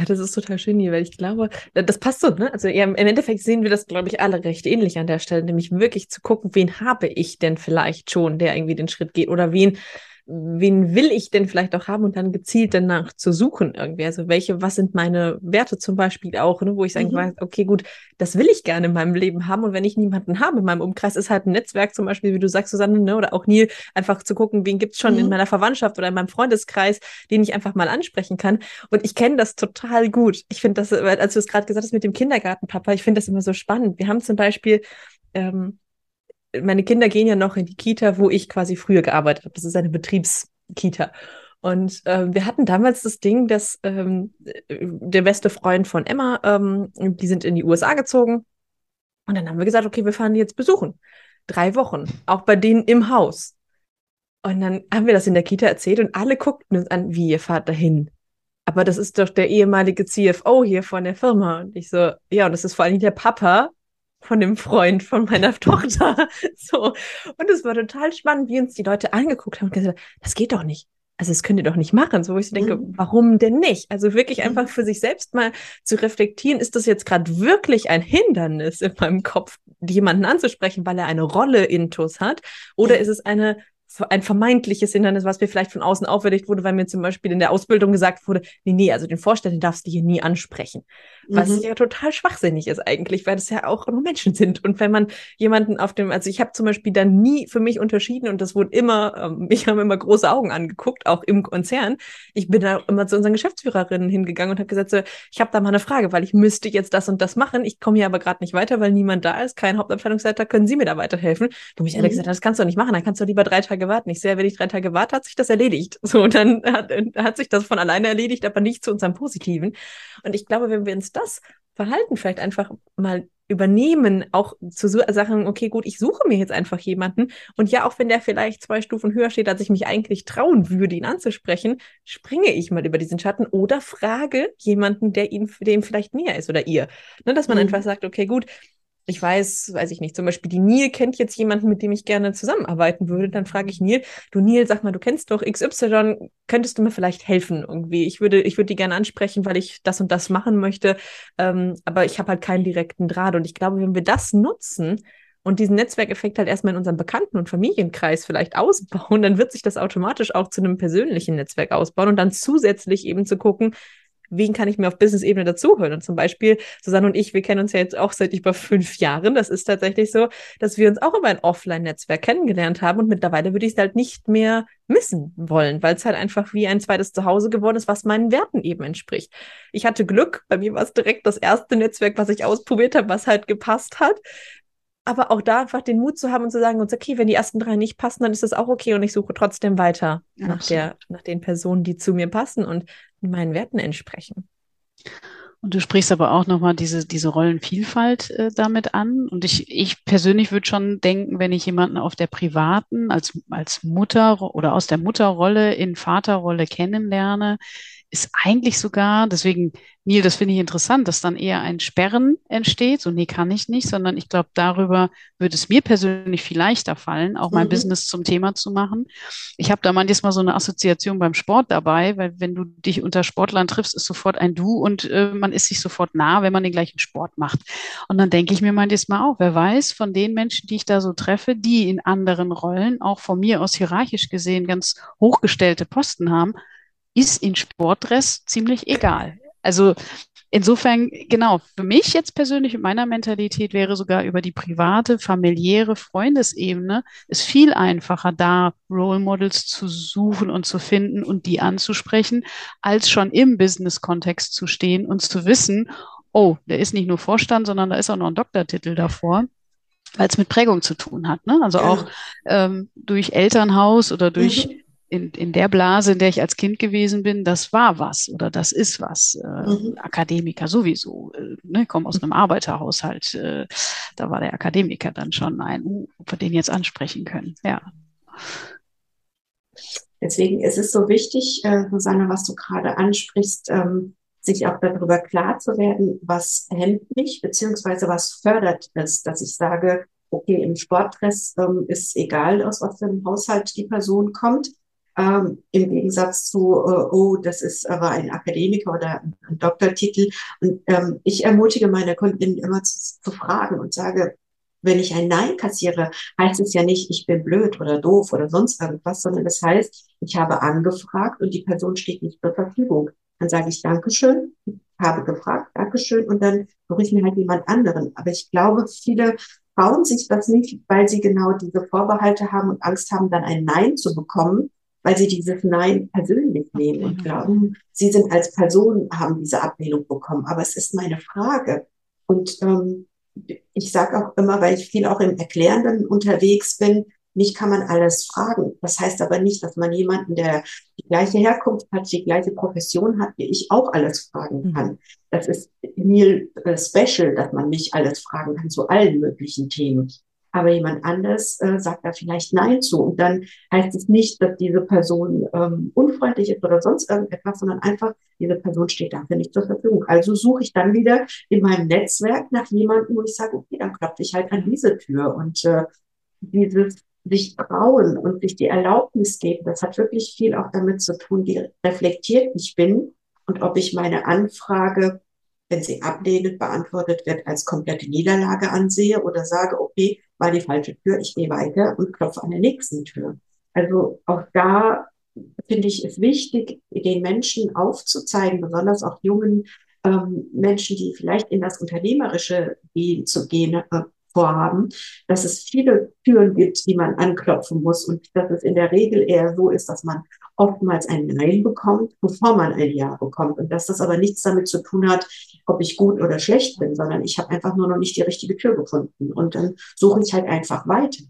Das ist total schön hier, weil ich glaube, das passt so, ne? Also ja, im Endeffekt sehen wir das, glaube ich, alle recht ähnlich an der Stelle, nämlich wirklich zu gucken, wen habe ich denn vielleicht schon, der irgendwie den Schritt geht oder wen wen will ich denn vielleicht auch haben und dann gezielt danach zu suchen irgendwie. Also welche, was sind meine Werte zum Beispiel auch, ne, wo ich sagen mhm. okay, gut, das will ich gerne in meinem Leben haben und wenn ich niemanden habe in meinem Umkreis, ist halt ein Netzwerk zum Beispiel, wie du sagst, Susanne, ne, oder auch Neil, einfach zu gucken, wen gibt's schon mhm. in meiner Verwandtschaft oder in meinem Freundeskreis, den ich einfach mal ansprechen kann. Und ich kenne das total gut. Ich finde das, als du es gerade gesagt hast mit dem Kindergartenpapa, ich finde das immer so spannend. Wir haben zum Beispiel ähm, meine Kinder gehen ja noch in die Kita, wo ich quasi früher gearbeitet habe. Das ist eine Betriebskita. Und äh, wir hatten damals das Ding, dass ähm, der beste Freund von Emma, ähm, die sind in die USA gezogen. Und dann haben wir gesagt, okay, wir fahren die jetzt besuchen. Drei Wochen, auch bei denen im Haus. Und dann haben wir das in der Kita erzählt und alle guckten uns an, wie ihr fahrt dahin. Aber das ist doch der ehemalige CFO hier von der Firma. Und ich so, ja, und das ist vor allem der Papa von dem Freund von meiner Tochter. so. Und es war total spannend, wie uns die Leute angeguckt haben und gesagt, das geht doch nicht. Also das könnt ihr doch nicht machen. So, wo ich so denke, mhm. warum denn nicht? Also wirklich mhm. einfach für sich selbst mal zu reflektieren, ist das jetzt gerade wirklich ein Hindernis in meinem Kopf, jemanden anzusprechen, weil er eine Rolle intus hat? Oder ist es eine ein vermeintliches Hindernis, was mir vielleicht von außen auferlegt wurde, weil mir zum Beispiel in der Ausbildung gesagt wurde, nee, nee, also den Vorstand darfst du hier nie ansprechen. Was mhm. ja total schwachsinnig ist eigentlich, weil das ja auch nur Menschen sind. Und wenn man jemanden auf dem, also ich habe zum Beispiel dann nie für mich unterschieden und das wurde immer, ähm, mich haben immer große Augen angeguckt, auch im Konzern. Ich bin da immer zu unseren Geschäftsführerinnen hingegangen und habe gesagt, so, ich habe da mal eine Frage, weil ich müsste jetzt das und das machen. Ich komme hier aber gerade nicht weiter, weil niemand da ist, kein Hauptabteilungsleiter, können Sie mir da weiterhelfen? Du mich mhm. alle gesagt, das kannst du nicht machen, dann kannst du lieber drei Tage warten. Ich sehe, wenn ich drei Tage warte, hat sich das erledigt. So, und dann hat, hat sich das von alleine erledigt, aber nicht zu unserem Positiven. Und ich glaube, wenn wir uns das Verhalten vielleicht einfach mal übernehmen, auch zu sagen, okay, gut, ich suche mir jetzt einfach jemanden. Und ja, auch wenn der vielleicht zwei Stufen höher steht, als ich mich eigentlich trauen würde, ihn anzusprechen, springe ich mal über diesen Schatten oder frage jemanden, der ihm, dem vielleicht näher ist oder ihr. Ne, dass man mhm. einfach sagt, okay, gut, ich weiß, weiß ich nicht, zum Beispiel die Nil kennt jetzt jemanden, mit dem ich gerne zusammenarbeiten würde, dann frage ich Nil, du Nil, sag mal, du kennst doch XY, könntest du mir vielleicht helfen irgendwie? Ich würde, ich würde die gerne ansprechen, weil ich das und das machen möchte, ähm, aber ich habe halt keinen direkten Draht. Und ich glaube, wenn wir das nutzen, und diesen Netzwerkeffekt halt erstmal in unserem Bekannten- und Familienkreis vielleicht ausbauen, dann wird sich das automatisch auch zu einem persönlichen Netzwerk ausbauen und dann zusätzlich eben zu gucken, wen kann ich mir auf Business-Ebene dazuhören? Und zum Beispiel, Susanne und ich, wir kennen uns ja jetzt auch seit über fünf Jahren. Das ist tatsächlich so, dass wir uns auch über ein Offline-Netzwerk kennengelernt haben und mittlerweile würde ich es halt nicht mehr missen wollen, weil es halt einfach wie ein zweites Zuhause geworden ist, was meinen Werten eben entspricht. Ich hatte Glück, bei mir war es direkt das erste Netzwerk, was ich ausprobiert habe, was halt gepasst hat aber auch da einfach den Mut zu haben und zu sagen, uns, okay, wenn die ersten drei nicht passen, dann ist das auch okay und ich suche trotzdem weiter nach, der, nach den Personen, die zu mir passen und meinen Werten entsprechen. Und du sprichst aber auch nochmal diese, diese Rollenvielfalt äh, damit an. Und ich, ich persönlich würde schon denken, wenn ich jemanden auf der privaten, als, als Mutter oder aus der Mutterrolle in Vaterrolle kennenlerne, ist eigentlich sogar, deswegen, Neil, das finde ich interessant, dass dann eher ein Sperren entsteht. So, nee, kann ich nicht, sondern ich glaube, darüber würde es mir persönlich viel leichter fallen, auch mein mhm. Business zum Thema zu machen. Ich habe da manchmal so eine Assoziation beim Sport dabei, weil wenn du dich unter Sportlern triffst, ist sofort ein Du und äh, man ist sich sofort nah, wenn man den gleichen Sport macht. Und dann denke ich mir manchmal auch, wer weiß, von den Menschen, die ich da so treffe, die in anderen Rollen, auch von mir aus hierarchisch gesehen, ganz hochgestellte Posten haben, ist in Sportdress ziemlich egal. Also insofern, genau, für mich jetzt persönlich in meiner Mentalität wäre sogar über die private, familiäre Freundesebene es viel einfacher, da Role Models zu suchen und zu finden und die anzusprechen, als schon im Business-Kontext zu stehen und zu wissen, oh, der ist nicht nur Vorstand, sondern da ist auch noch ein Doktortitel davor weil es mit Prägung zu tun hat. Ne? Also auch ähm, durch Elternhaus oder durch mhm in, in der Blase, in der ich als Kind gewesen bin, das war was oder das ist was. Äh, mhm. Akademiker sowieso. Äh, ne, komme aus einem Arbeiterhaushalt. Äh, da war der Akademiker dann schon ein, uh, ob wir den jetzt ansprechen können. Ja. Deswegen ist es so wichtig, äh, Susanne, was du gerade ansprichst, ähm, sich auch darüber klar zu werden, was hemmt mich, beziehungsweise was fördert es, dass ich sage, okay, im Sportdress ähm, ist egal, aus was für einem Haushalt die Person kommt. Ähm, Im Gegensatz zu, äh, oh, das ist aber ein Akademiker oder ein, Doktortitel. Und ähm, ich ermutige meine Kundinnen immer zu, zu fragen und sage, wenn ich ein Nein kassiere, heißt es ja nicht, ich bin blöd oder doof oder sonst irgendwas, sondern das heißt, ich habe angefragt und die Person steht nicht zur Verfügung. Dann sage ich Dankeschön, habe gefragt, Dankeschön und dann suche ich mir halt jemand anderen. Aber ich glaube, viele trauen sich das nicht, weil sie genau diese Vorbehalte haben und Angst haben, dann ein Nein zu bekommen weil sie dieses Nein persönlich nehmen und glauben, sie sind als Person, haben diese Ablehnung bekommen. Aber es ist meine Frage. Und ähm, ich sage auch immer, weil ich viel auch im Erklärenden unterwegs bin, nicht kann man alles fragen. Das heißt aber nicht, dass man jemanden, der die gleiche Herkunft hat, die gleiche Profession hat, wie ich auch alles fragen mhm. kann. Das ist mir äh, special, dass man mich alles fragen kann zu allen möglichen Themen aber jemand anders äh, sagt da vielleicht Nein zu. Und dann heißt es nicht, dass diese Person ähm, unfreundlich ist oder sonst irgendetwas, sondern einfach, diese Person steht dafür nicht zur Verfügung. Also suche ich dann wieder in meinem Netzwerk nach jemandem, wo ich sage, okay, dann klopfe ich halt an diese Tür. Und äh, dieses sich trauen und sich die Erlaubnis geben, das hat wirklich viel auch damit zu tun, wie reflektiert ich bin und ob ich meine Anfrage wenn sie ablehnend beantwortet wird, als komplette Niederlage ansehe oder sage, okay, war die falsche Tür, ich gehe weiter und klopfe an der nächsten Tür. Also auch da finde ich es wichtig, den Menschen aufzuzeigen, besonders auch jungen ähm, Menschen, die vielleicht in das Unternehmerische gehen, zu gehen, äh, vorhaben, dass es viele Türen gibt, die man anklopfen muss und dass es in der Regel eher so ist, dass man oftmals ein Nein bekommt, bevor man ein Ja bekommt und dass das aber nichts damit zu tun hat, ob ich gut oder schlecht bin, sondern ich habe einfach nur noch nicht die richtige Tür gefunden und dann suche ich halt einfach weiter.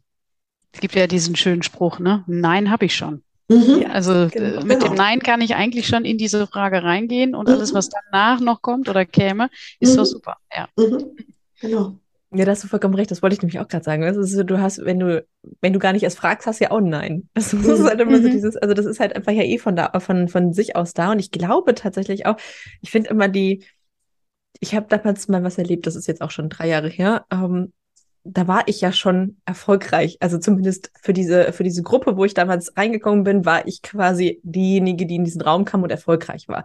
Es gibt ja diesen schönen Spruch, ne? Nein habe ich schon. Mhm. Also äh, genau. mit dem Nein kann ich eigentlich schon in diese Frage reingehen und mhm. alles, was danach noch kommt oder käme, ist mhm. doch super. Ja. Mhm. Genau. Ja, da hast du vollkommen recht. Das wollte ich nämlich auch gerade sagen. Also, du hast, wenn du, wenn du gar nicht erst fragst, hast du ja auch ein Nein. Das, das ist halt immer so mhm. dieses, also das ist halt einfach ja eh von da, von, von sich aus da. Und ich glaube tatsächlich auch, ich finde immer die, ich habe damals mal was erlebt, das ist jetzt auch schon drei Jahre her. Ähm, da war ich ja schon erfolgreich. Also zumindest für diese, für diese Gruppe, wo ich damals reingekommen bin, war ich quasi diejenige, die in diesen Raum kam und erfolgreich war.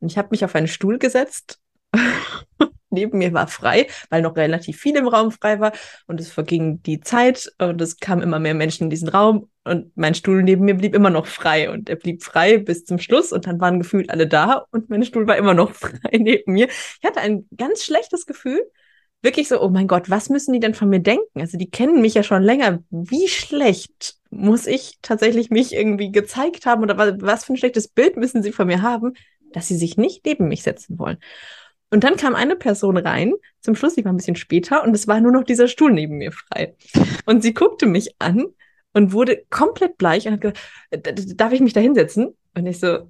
Und ich habe mich auf einen Stuhl gesetzt neben mir war frei, weil noch relativ viel im Raum frei war und es verging die Zeit und es kamen immer mehr Menschen in diesen Raum und mein Stuhl neben mir blieb immer noch frei und er blieb frei bis zum Schluss und dann waren gefühlt alle da und mein Stuhl war immer noch frei neben mir. Ich hatte ein ganz schlechtes Gefühl, wirklich so, oh mein Gott, was müssen die denn von mir denken? Also die kennen mich ja schon länger. Wie schlecht muss ich tatsächlich mich irgendwie gezeigt haben oder was für ein schlechtes Bild müssen sie von mir haben, dass sie sich nicht neben mich setzen wollen? Und dann kam eine Person rein, zum Schluss, die war ein bisschen später, und es war nur noch dieser Stuhl neben mir frei. Und sie guckte mich an und wurde komplett bleich und hat gesagt, darf ich mich da hinsetzen? Und ich so,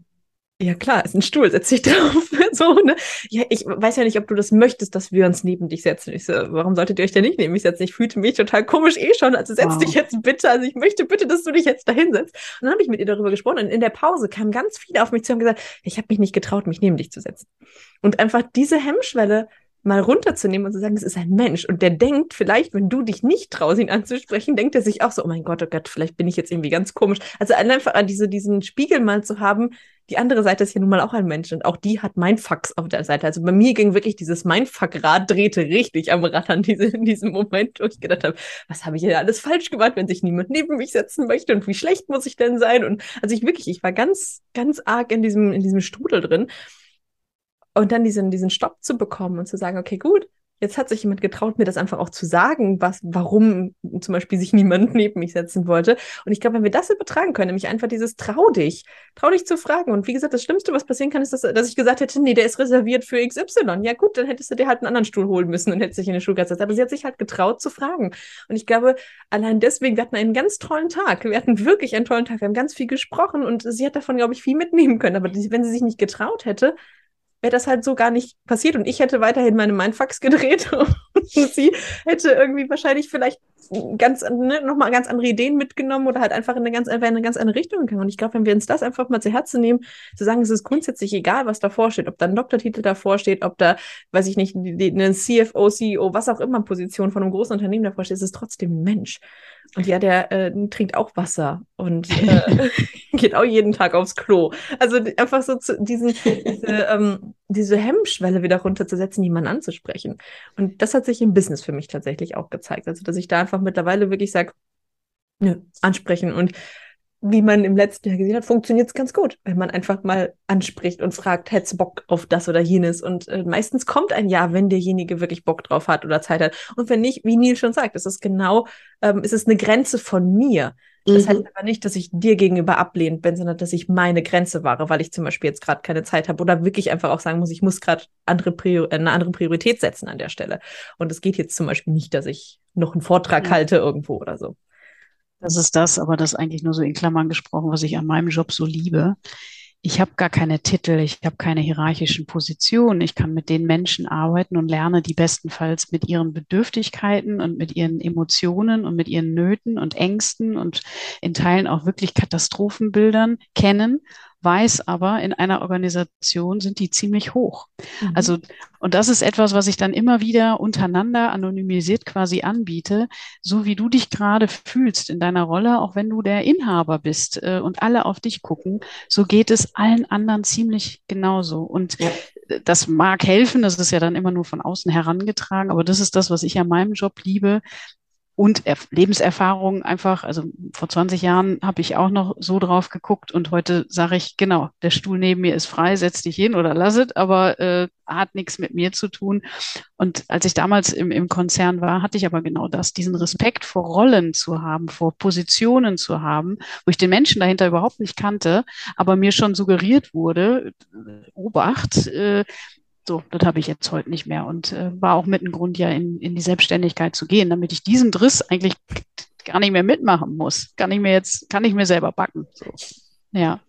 ja klar, ist ein Stuhl, setz dich drauf. so, ne? Ja, ich weiß ja nicht, ob du das möchtest, dass wir uns neben dich setzen. Ich so, warum solltet ihr euch denn nicht neben mich setzen? Ich fühlte mich total komisch eh schon. Also setz wow. dich jetzt bitte. Also ich möchte bitte, dass du dich jetzt da hinsetzt. Und dann habe ich mit ihr darüber gesprochen. Und in der Pause kamen ganz viele auf mich zu und gesagt, ich habe mich nicht getraut, mich neben dich zu setzen. Und einfach diese Hemmschwelle mal runterzunehmen und zu sagen, es ist ein Mensch. Und der denkt vielleicht, wenn du dich nicht traust, ihn anzusprechen, denkt er sich auch so, oh mein Gott, oh Gott, vielleicht bin ich jetzt irgendwie ganz komisch. Also einfach diese, diesen Spiegel mal zu haben, die andere Seite ist ja nun mal auch ein Mensch und auch die hat Mindfucks auf der Seite. Also bei mir ging wirklich dieses Mindfuck-Rad drehte richtig am Rad an diese, in diesem Moment, wo ich gedacht habe, was habe ich hier alles falsch gemacht, wenn sich niemand neben mich setzen möchte und wie schlecht muss ich denn sein? Und also ich wirklich, ich war ganz, ganz arg in diesem, in diesem Strudel drin. Und dann diesen, diesen Stopp zu bekommen und zu sagen, okay, gut, jetzt hat sich jemand getraut, mir das einfach auch zu sagen, was, warum zum Beispiel sich niemand neben mich setzen wollte. Und ich glaube, wenn wir das übertragen können, nämlich einfach dieses trau dich, trau dich zu fragen. Und wie gesagt, das Schlimmste, was passieren kann, ist, dass, dass ich gesagt hätte, nee, der ist reserviert für XY. Ja gut, dann hättest du dir halt einen anderen Stuhl holen müssen und hättest dich in den Stuhl gesetzt. Aber sie hat sich halt getraut zu fragen. Und ich glaube, allein deswegen, wir hatten einen ganz tollen Tag. Wir hatten wirklich einen tollen Tag. Wir haben ganz viel gesprochen und sie hat davon, glaube ich, viel mitnehmen können. Aber wenn sie sich nicht getraut hätte, wäre das halt so gar nicht passiert. Und ich hätte weiterhin meine Mindfucks gedreht und sie hätte irgendwie wahrscheinlich vielleicht ganz, ne, nochmal ganz andere Ideen mitgenommen oder halt einfach in eine ganz, in eine ganz andere Richtung gegangen. Und ich glaube, wenn wir uns das einfach mal zu Herzen nehmen, zu sagen, es ist grundsätzlich egal, was davor steht, ob da ein Doktortitel davor steht, ob da, weiß ich nicht, eine CFO, CEO, was auch immer Position von einem großen Unternehmen davor steht, es ist trotzdem ein Mensch. Und ja, der äh, trinkt auch Wasser und äh, geht auch jeden Tag aufs Klo. Also einfach so zu, diesen, diese, ähm, diese Hemmschwelle wieder runterzusetzen, jemanden anzusprechen. Und das hat sich im Business für mich tatsächlich auch gezeigt. Also, dass ich da einfach mittlerweile wirklich sage, nö, ansprechen. Und wie man im letzten Jahr gesehen hat, funktioniert es ganz gut, wenn man einfach mal anspricht und fragt, hättest du Bock auf das oder jenes? Und äh, meistens kommt ein Ja, wenn derjenige wirklich Bock drauf hat oder Zeit hat. Und wenn nicht, wie Neil schon sagt, ist es genau, ähm, ist es eine Grenze von mir. Das mhm. heißt aber nicht, dass ich dir gegenüber ablehnt bin, sondern dass ich meine Grenze wahre, weil ich zum Beispiel jetzt gerade keine Zeit habe oder wirklich einfach auch sagen muss, ich muss gerade andere äh, eine andere Priorität setzen an der Stelle. Und es geht jetzt zum Beispiel nicht, dass ich noch einen Vortrag mhm. halte irgendwo oder so. Das ist das, aber das eigentlich nur so in Klammern gesprochen, was ich an meinem Job so liebe. Ich habe gar keine Titel, ich habe keine hierarchischen Positionen. Ich kann mit den Menschen arbeiten und lerne die bestenfalls mit ihren Bedürftigkeiten und mit ihren Emotionen und mit ihren Nöten und Ängsten und in Teilen auch wirklich Katastrophenbildern kennen weiß aber, in einer Organisation sind die ziemlich hoch. Mhm. Also, und das ist etwas, was ich dann immer wieder untereinander anonymisiert quasi anbiete, so wie du dich gerade fühlst in deiner Rolle, auch wenn du der Inhaber bist äh, und alle auf dich gucken, so geht es allen anderen ziemlich genauso. Und ja. das mag helfen, das ist ja dann immer nur von außen herangetragen, aber das ist das, was ich an meinem Job liebe, und er Lebenserfahrung einfach, also vor 20 Jahren habe ich auch noch so drauf geguckt und heute sage ich, genau, der Stuhl neben mir ist frei, setz dich hin oder lass es, aber äh, hat nichts mit mir zu tun. Und als ich damals im, im Konzern war, hatte ich aber genau das, diesen Respekt vor Rollen zu haben, vor Positionen zu haben, wo ich den Menschen dahinter überhaupt nicht kannte, aber mir schon suggeriert wurde, äh, Obacht, äh, so, das habe ich jetzt heute nicht mehr und äh, war auch mit ein Grund, ja in, in die Selbstständigkeit zu gehen, damit ich diesen Driss eigentlich gar nicht mehr mitmachen muss. Kann ich mir jetzt, kann ich mir selber backen. So. Ja.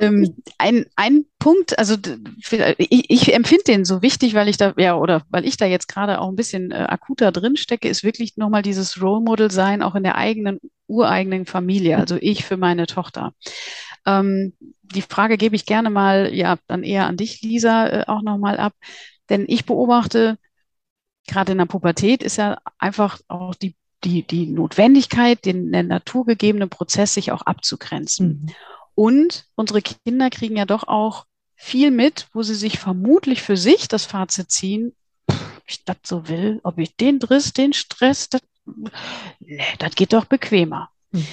ähm, ein, ein Punkt, also ich, ich empfinde den so wichtig, weil ich da, ja, oder weil ich da jetzt gerade auch ein bisschen äh, akuter drin stecke, ist wirklich nochmal dieses Role Model sein, auch in der eigenen, ureigenen Familie, also ich für meine Tochter. Ähm, die Frage gebe ich gerne mal, ja, dann eher an dich, Lisa, äh, auch nochmal ab. Denn ich beobachte, gerade in der Pubertät ist ja einfach auch die, die, die Notwendigkeit, den der Natur gegebene Prozess sich auch abzugrenzen. Mhm. Und unsere Kinder kriegen ja doch auch viel mit, wo sie sich vermutlich für sich das Fazit ziehen, ob ich das so will, ob ich den Driss, den Stress, das, nee, das geht doch bequemer. Mhm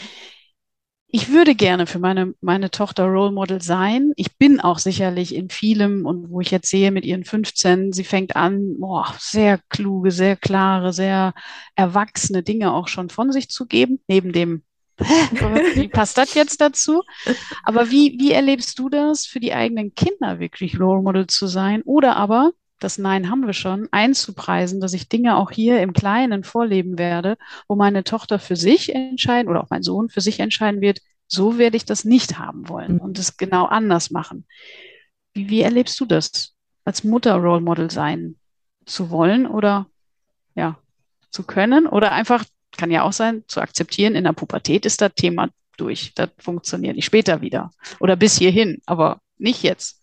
ich würde gerne für meine, meine Tochter Role Model sein. Ich bin auch sicherlich in vielem und wo ich jetzt sehe mit ihren 15, sie fängt an, boah, sehr kluge, sehr klare, sehr erwachsene Dinge auch schon von sich zu geben, neben dem wie passt das jetzt dazu? Aber wie, wie erlebst du das, für die eigenen Kinder wirklich Role Model zu sein? Oder aber, das Nein haben wir schon, einzupreisen, dass ich Dinge auch hier im Kleinen vorleben werde, wo meine Tochter für sich entscheiden oder auch mein Sohn für sich entscheiden wird, so werde ich das nicht haben wollen und es genau anders machen. wie, wie erlebst du das, als Mutter Role Model sein zu wollen oder ja, zu können oder einfach, kann ja auch sein, zu akzeptieren, in der Pubertät ist das Thema durch. Das funktioniert nicht später wieder oder bis hierhin, aber nicht jetzt.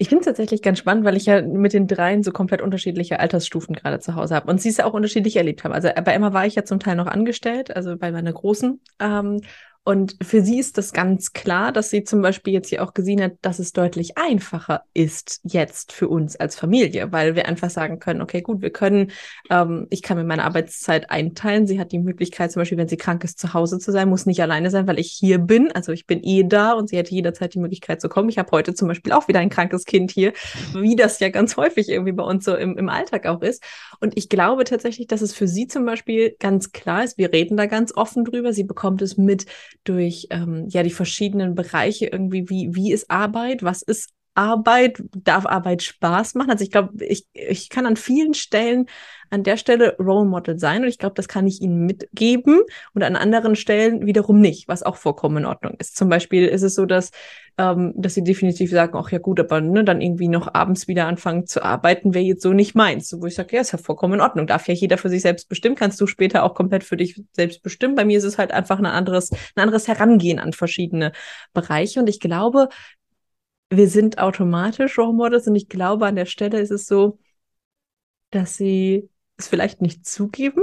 Ich finde es tatsächlich ganz spannend, weil ich ja mit den dreien so komplett unterschiedliche Altersstufen gerade zu Hause habe und sie es ja auch unterschiedlich erlebt haben. Also bei Emma war ich ja zum Teil noch angestellt, also bei meiner Großen. Ähm, und für sie ist das ganz klar, dass sie zum Beispiel jetzt hier auch gesehen hat, dass es deutlich einfacher ist jetzt für uns als Familie, weil wir einfach sagen können, okay, gut, wir können, ähm, ich kann mir meine Arbeitszeit einteilen. Sie hat die Möglichkeit, zum Beispiel, wenn sie krank ist, zu Hause zu sein, muss nicht alleine sein, weil ich hier bin. Also ich bin eh da und sie hätte jederzeit die Möglichkeit zu kommen. Ich habe heute zum Beispiel auch wieder ein krankes Kind hier, wie das ja ganz häufig irgendwie bei uns so im, im Alltag auch ist. Und ich glaube tatsächlich, dass es für sie zum Beispiel ganz klar ist, wir reden da ganz offen drüber. Sie bekommt es mit, durch ähm, ja die verschiedenen Bereiche irgendwie, wie, wie ist Arbeit, was ist Arbeit, darf Arbeit Spaß machen? Also ich glaube, ich, ich kann an vielen Stellen an der Stelle Role Model sein und ich glaube, das kann ich ihnen mitgeben und an anderen Stellen wiederum nicht, was auch vollkommen in Ordnung ist. Zum Beispiel ist es so, dass, ähm, dass sie definitiv sagen, ach ja gut, aber ne, dann irgendwie noch abends wieder anfangen zu arbeiten, wäre jetzt so nicht meins. So, wo ich sage, ja, ist ja vollkommen in Ordnung. Darf ja jeder für sich selbst bestimmen, kannst du später auch komplett für dich selbst bestimmen. Bei mir ist es halt einfach ein anderes, ein anderes Herangehen an verschiedene Bereiche und ich glaube, wir sind automatisch Role Models und ich glaube, an der Stelle ist es so, dass sie es vielleicht nicht zugeben.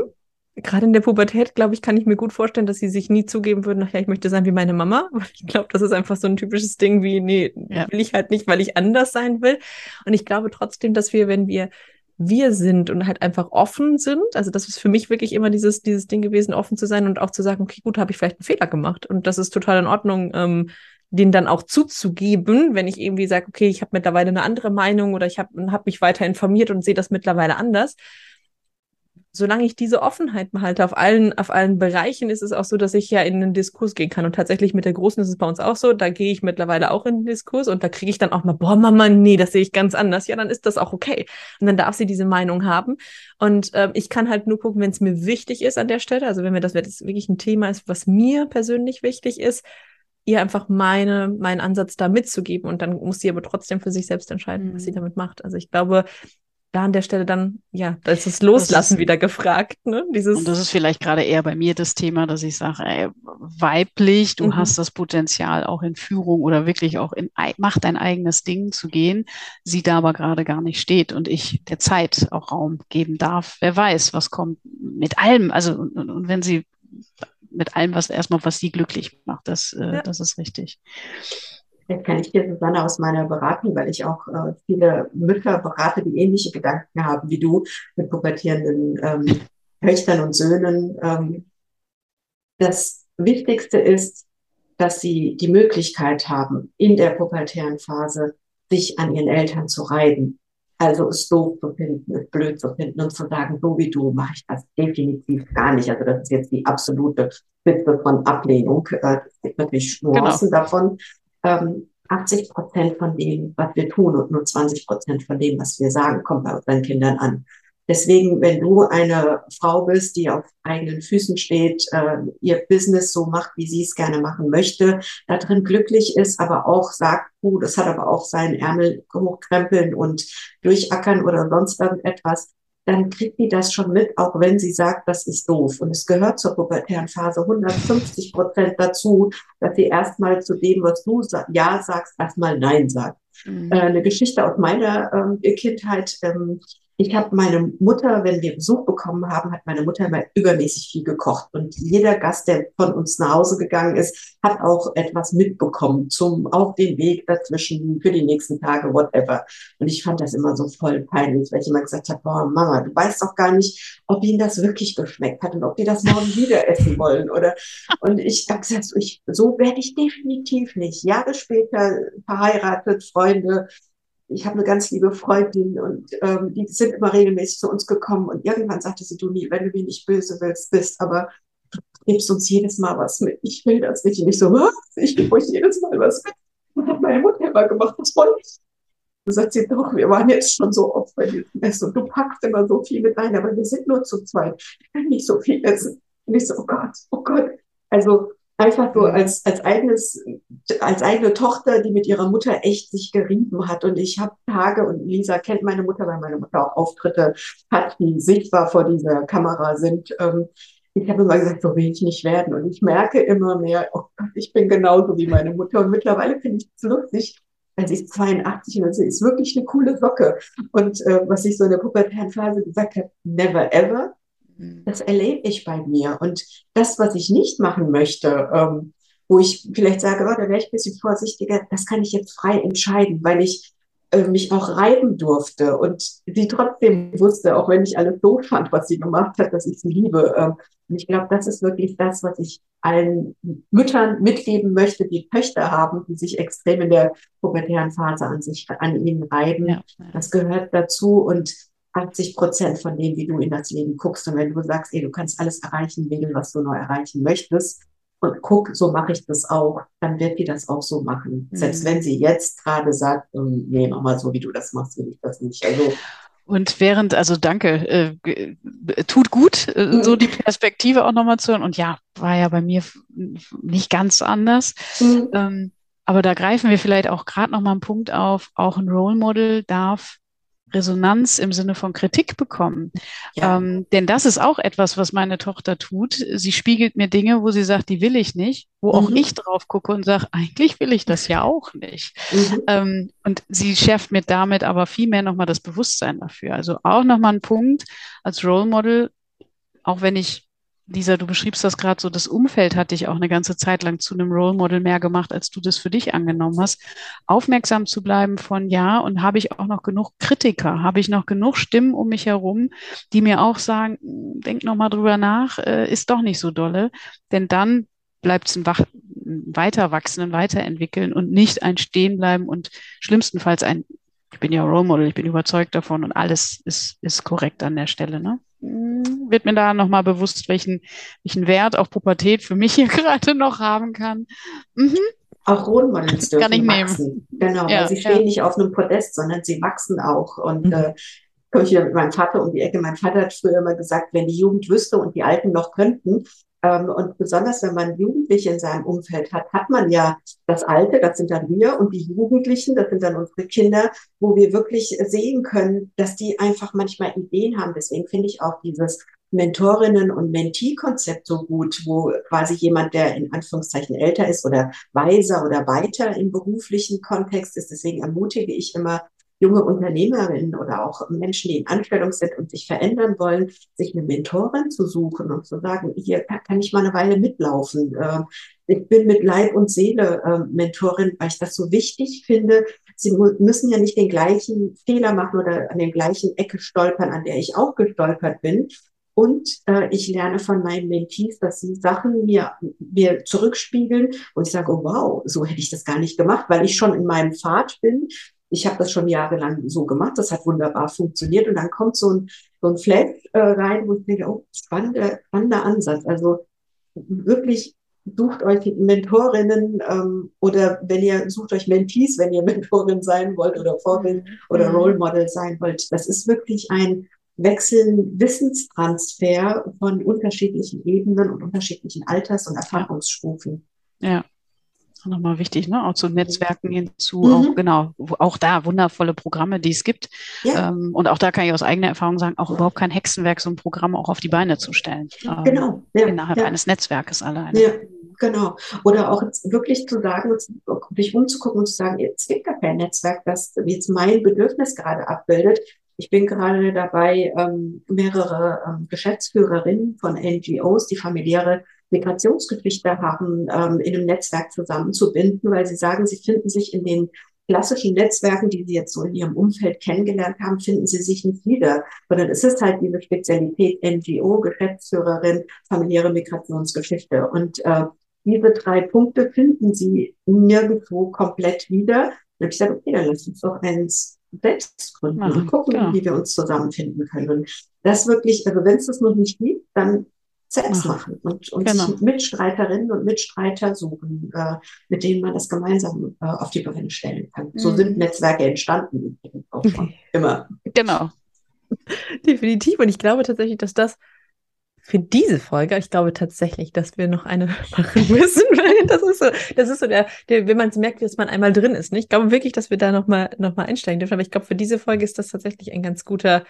Gerade in der Pubertät, glaube ich, kann ich mir gut vorstellen, dass sie sich nie zugeben würden, ach ja, ich möchte sein wie meine Mama. Ich glaube, das ist einfach so ein typisches Ding wie, nee, ja. will ich halt nicht, weil ich anders sein will. Und ich glaube trotzdem, dass wir, wenn wir wir sind und halt einfach offen sind. Also das ist für mich wirklich immer dieses, dieses Ding gewesen, offen zu sein und auch zu sagen, okay, gut, habe ich vielleicht einen Fehler gemacht. Und das ist total in Ordnung, ähm, den dann auch zuzugeben, wenn ich irgendwie sage, okay, ich habe mittlerweile eine andere Meinung oder ich habe hab mich weiter informiert und sehe das mittlerweile anders solange ich diese Offenheit behalte auf allen, auf allen Bereichen, ist es auch so, dass ich ja in den Diskurs gehen kann. Und tatsächlich mit der Großen ist es bei uns auch so. Da gehe ich mittlerweile auch in den Diskurs und da kriege ich dann auch mal, boah, Mama, nee, das sehe ich ganz anders. Ja, dann ist das auch okay. Und dann darf sie diese Meinung haben. Und äh, ich kann halt nur gucken, wenn es mir wichtig ist an der Stelle. Also wenn mir das, das wirklich ein Thema ist, was mir persönlich wichtig ist, ihr einfach meine, meinen Ansatz da mitzugeben. Und dann muss sie aber trotzdem für sich selbst entscheiden, mhm. was sie mhm. damit macht. Also ich glaube, da an der Stelle dann, ja, da ist das Loslassen das ist, wieder gefragt. Ne? Dieses und das ist vielleicht gerade eher bei mir das Thema, dass ich sage, ey, weiblich, du mhm. hast das Potenzial auch in Führung oder wirklich auch in, mach dein eigenes Ding zu gehen, sie da aber gerade gar nicht steht und ich der Zeit auch Raum geben darf. Wer weiß, was kommt mit allem, also und, und wenn sie mit allem, was erstmal, was sie glücklich macht, das, äh, ja. das ist richtig. Vielleicht kann ich dir, Susanne, aus meiner Beratung, weil ich auch äh, viele Mütter berate, die ähnliche Gedanken haben wie du mit pubertierenden ähm, Töchtern und Söhnen. Ähm, das Wichtigste ist, dass sie die Möglichkeit haben, in der pubertären Phase sich an ihren Eltern zu reiben. Also es doof zu finden, es blöd zu finden und zu sagen, so wie du mache ich das definitiv gar nicht. Also das ist jetzt die absolute Spitze von Ablehnung. Äh, es gibt natürlich Nuancen genau. davon ähm, 80 Prozent von dem, was wir tun und nur 20 Prozent von dem, was wir sagen, kommt bei unseren Kindern an. Deswegen, wenn du eine Frau bist, die auf eigenen Füßen steht, äh, ihr Business so macht, wie sie es gerne machen möchte, da drin glücklich ist, aber auch sagt, uh, das hat aber auch seinen Ärmel hochkrempeln und durchackern oder sonst irgendetwas, dann kriegt die das schon mit, auch wenn sie sagt, das ist doof. Und es gehört zur pubertären Phase 150 Prozent dazu, dass sie erstmal zu dem, was du Ja sagst, erstmal Nein sagt. Mhm. Äh, eine Geschichte aus meiner ähm, Kindheit. Ähm, ich habe meine Mutter, wenn wir Besuch bekommen haben, hat meine Mutter immer übermäßig viel gekocht. Und jeder Gast, der von uns nach Hause gegangen ist, hat auch etwas mitbekommen zum auf den Weg dazwischen für die nächsten Tage, whatever. Und ich fand das immer so voll peinlich, weil ich immer gesagt habe, boah, Mama, du weißt doch gar nicht, ob ihnen das wirklich geschmeckt hat und ob die das morgen wieder essen wollen. Oder und ich habe gesagt, ich, so werde ich definitiv nicht. Jahre später verheiratet, Freunde, ich habe eine ganz liebe Freundin und ähm, die sind immer regelmäßig zu uns gekommen und irgendwann sagte sie, du nie, wenn du mir nicht böse willst, bist, aber du gibst uns jedes Mal was mit. Ich will das nicht. Und ich so, was? Ich gebe euch jedes Mal was mit. Und hat meine Mutter immer gemacht, das wollte ich. Und sagt sie, doch, wir waren jetzt schon so oft bei diesem Essen und du packst immer so viel mit rein, aber wir sind nur zu zweit. Ich kann nicht so viel essen. Und ich so, oh Gott, oh Gott. Also Einfach so als, als eigenes, als eigene Tochter, die mit ihrer Mutter echt sich gerieben hat. Und ich habe Tage, und Lisa kennt meine Mutter, weil meine Mutter auch Auftritte hat, die sichtbar vor dieser Kamera sind. Ähm, ich habe immer gesagt, so will ich nicht werden. Und ich merke immer mehr, oh Gott, ich bin genauso wie meine Mutter. Und mittlerweile finde ich es lustig, als ich 82 und sie ist wirklich eine coole Socke. Und äh, was ich so in der pubertären Phase gesagt habe, never ever. Das erlebe ich bei mir. Und das, was ich nicht machen möchte, ähm, wo ich vielleicht sage, oh, da wäre ich ein bisschen vorsichtiger, das kann ich jetzt frei entscheiden, weil ich äh, mich auch reiben durfte und sie trotzdem wusste, auch wenn ich alles doof fand, was sie gemacht hat, dass ich sie liebe. Ähm, und ich glaube, das ist wirklich das, was ich allen Müttern mitgeben möchte, die Töchter haben, die sich extrem in der pubertären Phase an sich, an ihnen reiben. Ja. Das gehört dazu und 80 Prozent von dem, wie du in das Leben guckst. Und wenn du sagst, ey, du kannst alles erreichen, Mädel, was du noch erreichen möchtest, und guck, so mache ich das auch, dann wird die das auch so machen. Mhm. Selbst wenn sie jetzt gerade sagt, ähm, nee, mach mal so, wie du das machst, will ich das nicht. Also und während, also danke, äh, tut gut, äh, mhm. so die Perspektive auch nochmal zu hören. Und ja, war ja bei mir nicht ganz anders. Mhm. Ähm, aber da greifen wir vielleicht auch gerade nochmal einen Punkt auf. Auch ein Role Model darf Resonanz im Sinne von Kritik bekommen. Ja. Ähm, denn das ist auch etwas, was meine Tochter tut. Sie spiegelt mir Dinge, wo sie sagt, die will ich nicht, wo mhm. auch ich drauf gucke und sage, eigentlich will ich das ja auch nicht. Mhm. Ähm, und sie schärft mir damit aber viel mehr nochmal das Bewusstsein dafür. Also auch nochmal ein Punkt als Role Model, auch wenn ich Lisa, du beschriebst das gerade so, das Umfeld hat dich auch eine ganze Zeit lang zu einem Role Model mehr gemacht, als du das für dich angenommen hast. Aufmerksam zu bleiben von ja, und habe ich auch noch genug Kritiker, habe ich noch genug Stimmen um mich herum, die mir auch sagen, hm, denk noch mal drüber nach, äh, ist doch nicht so dolle, denn dann bleibt es ein, Wach Weiterwachsen, ein Weiterentwickeln und nicht ein Stehenbleiben und schlimmstenfalls ein, ich bin ja Role Model, ich bin überzeugt davon und alles ist, ist korrekt an der Stelle, ne? Hm, wird mir da nochmal bewusst, welchen, welchen Wert auch Pubertät für mich hier gerade noch haben kann. Mhm. Auch Role Models dürfen kann ich wachsen. Nehmen. Genau, ja, weil sie stehen ja. nicht auf einem Podest, sondern sie wachsen auch. Und mhm. äh, komme ich wieder mit meinem Vater um die Ecke. Mein Vater hat früher immer gesagt, wenn die Jugend wüsste und die Alten noch könnten, und besonders wenn man Jugendliche in seinem Umfeld hat, hat man ja das Alte, das sind dann wir, und die Jugendlichen, das sind dann unsere Kinder, wo wir wirklich sehen können, dass die einfach manchmal Ideen haben. Deswegen finde ich auch dieses Mentorinnen- und Mentee-Konzept so gut, wo quasi jemand, der in Anführungszeichen älter ist oder weiser oder weiter im beruflichen Kontext ist. Deswegen ermutige ich immer, junge Unternehmerinnen oder auch Menschen, die in Anstellung sind und sich verändern wollen, sich eine Mentorin zu suchen und zu sagen, hier kann ich mal eine Weile mitlaufen. Ähm, ich bin mit Leib und Seele ähm, Mentorin, weil ich das so wichtig finde. Sie müssen ja nicht den gleichen Fehler machen oder an den gleichen Ecke stolpern, an der ich auch gestolpert bin. Und äh, ich lerne von meinen Mentees, dass sie Sachen mir, mir zurückspiegeln und ich sage, oh wow, so hätte ich das gar nicht gemacht, weil ich schon in meinem Pfad bin ich habe das schon jahrelang so gemacht, das hat wunderbar funktioniert und dann kommt so ein, so ein Flash äh, rein, wo ich denke, oh, spannender, spannender Ansatz. Also wirklich sucht euch Mentorinnen ähm, oder wenn ihr sucht euch Mentees, wenn ihr Mentorin sein wollt oder Vorbild mhm. oder mhm. Role Model sein wollt. Das ist wirklich ein Wechseln Wissenstransfer von unterschiedlichen Ebenen und unterschiedlichen Alters- und Erfahrungsstufen. Ja nochmal wichtig, ne? Auch zu Netzwerken hinzu, mhm. auch genau, auch da wundervolle Programme, die es gibt. Ja. Ähm, und auch da kann ich aus eigener Erfahrung sagen, auch überhaupt kein Hexenwerk, so ein Programm auch auf die Beine zu stellen. Ähm, genau. Ja. Innerhalb ja. eines Netzwerkes alleine. Ja, genau. Oder auch wirklich zu sagen, sich umzugucken und zu sagen, es gibt gar kein Netzwerk, das jetzt mein Bedürfnis gerade abbildet. Ich bin gerade dabei, ähm, mehrere ähm, Geschäftsführerinnen von NGOs, die familiäre Migrationsgeschichte haben, ähm, in einem Netzwerk zusammenzubinden, weil sie sagen, sie finden sich in den klassischen Netzwerken, die sie jetzt so in ihrem Umfeld kennengelernt haben, finden sie sich nicht wieder, sondern es ist halt diese Spezialität NGO, Geschäftsführerin, familiäre Migrationsgeschichte. Und äh, diese drei Punkte finden sie nirgendwo komplett wieder. Und ich sage, okay, dann lass uns doch eins selbst gründen Machen, und gucken, genau. wie wir uns zusammenfinden können. Und das wirklich, also wenn es das noch nicht gibt, dann selbst machen und, und genau. sich Mitstreiterinnen und Mitstreiter suchen, äh, mit denen man das gemeinsam äh, auf die Beine stellen kann. Mhm. So sind Netzwerke entstanden, auch schon immer. Genau. Definitiv. Und ich glaube tatsächlich, dass das für diese Folge. Ich glaube tatsächlich, dass wir noch eine machen müssen, weil das ist so, das ist so der, der wenn man es merkt, dass man einmal drin ist. Ne? Ich glaube wirklich, dass wir da nochmal noch mal einsteigen dürfen. Aber ich glaube, für diese Folge ist das tatsächlich ein ganz guter,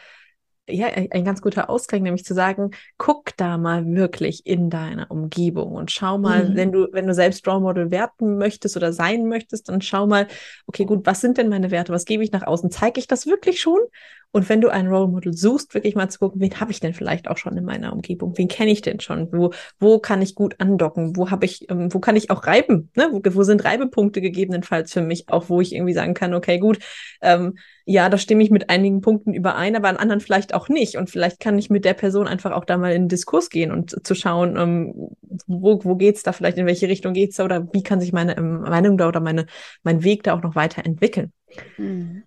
ja, ein ganz guter Ausgang, nämlich zu sagen, guck da mal wirklich in deiner Umgebung und schau mal, mhm. wenn du, wenn du selbst Role Model werten möchtest oder sein möchtest, dann schau mal, okay, gut, was sind denn meine Werte? Was gebe ich nach außen? Zeige ich das wirklich schon? Und wenn du ein Role Model suchst, wirklich mal zu gucken, wen habe ich denn vielleicht auch schon in meiner Umgebung? Wen kenne ich denn schon? Wo, wo kann ich gut andocken? Wo habe ich, ähm, wo kann ich auch reiben? Ne? Wo, wo sind Reibepunkte gegebenenfalls für mich, auch wo ich irgendwie sagen kann, okay, gut, ähm, ja, da stimme ich mit einigen Punkten überein, aber an anderen vielleicht auch nicht. Und vielleicht kann ich mit der Person einfach auch da mal in den Diskurs gehen und zu schauen, ähm, wo, wo geht's da vielleicht, in welche Richtung geht's da oder wie kann sich meine ähm, Meinung da oder meine, mein Weg da auch noch weiterentwickeln. Mhm.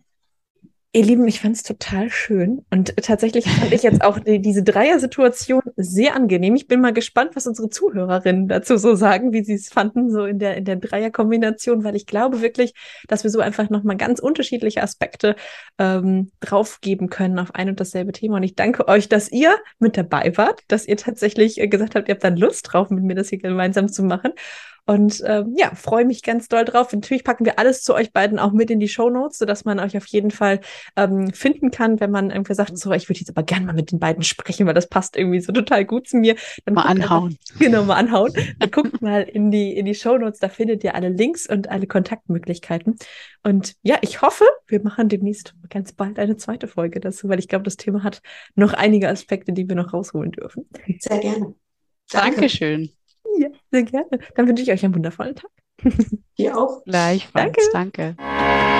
Ihr Lieben, ich fand es total schön und tatsächlich fand ich jetzt auch die, diese Dreier-Situation sehr angenehm. Ich bin mal gespannt, was unsere Zuhörerinnen dazu so sagen, wie sie es fanden, so in der, in der Dreier-Kombination, weil ich glaube wirklich, dass wir so einfach nochmal ganz unterschiedliche Aspekte ähm, draufgeben können auf ein und dasselbe Thema. Und ich danke euch, dass ihr mit dabei wart, dass ihr tatsächlich äh, gesagt habt, ihr habt dann Lust drauf, mit mir das hier gemeinsam zu machen. Und ähm, ja, freue mich ganz doll drauf. Natürlich packen wir alles zu euch beiden auch mit in die Show Notes, sodass man euch auf jeden Fall ähm, finden kann, wenn man irgendwie sagt, so, ich würde jetzt aber gerne mal mit den beiden sprechen, weil das passt irgendwie so total gut zu mir. Dann mal anhauen. Einfach, genau, mal anhauen. Dann guckt mal in die, in die Show Notes, da findet ihr alle Links und alle Kontaktmöglichkeiten. Und ja, ich hoffe, wir machen demnächst ganz bald eine zweite Folge dazu, weil ich glaube, das Thema hat noch einige Aspekte, die wir noch rausholen dürfen. Sehr gerne. Danke. Dankeschön. Ja, sehr gerne. Dann wünsche ich euch einen wundervollen Tag. Dir auch. Gleichfalls. Danke. Danke.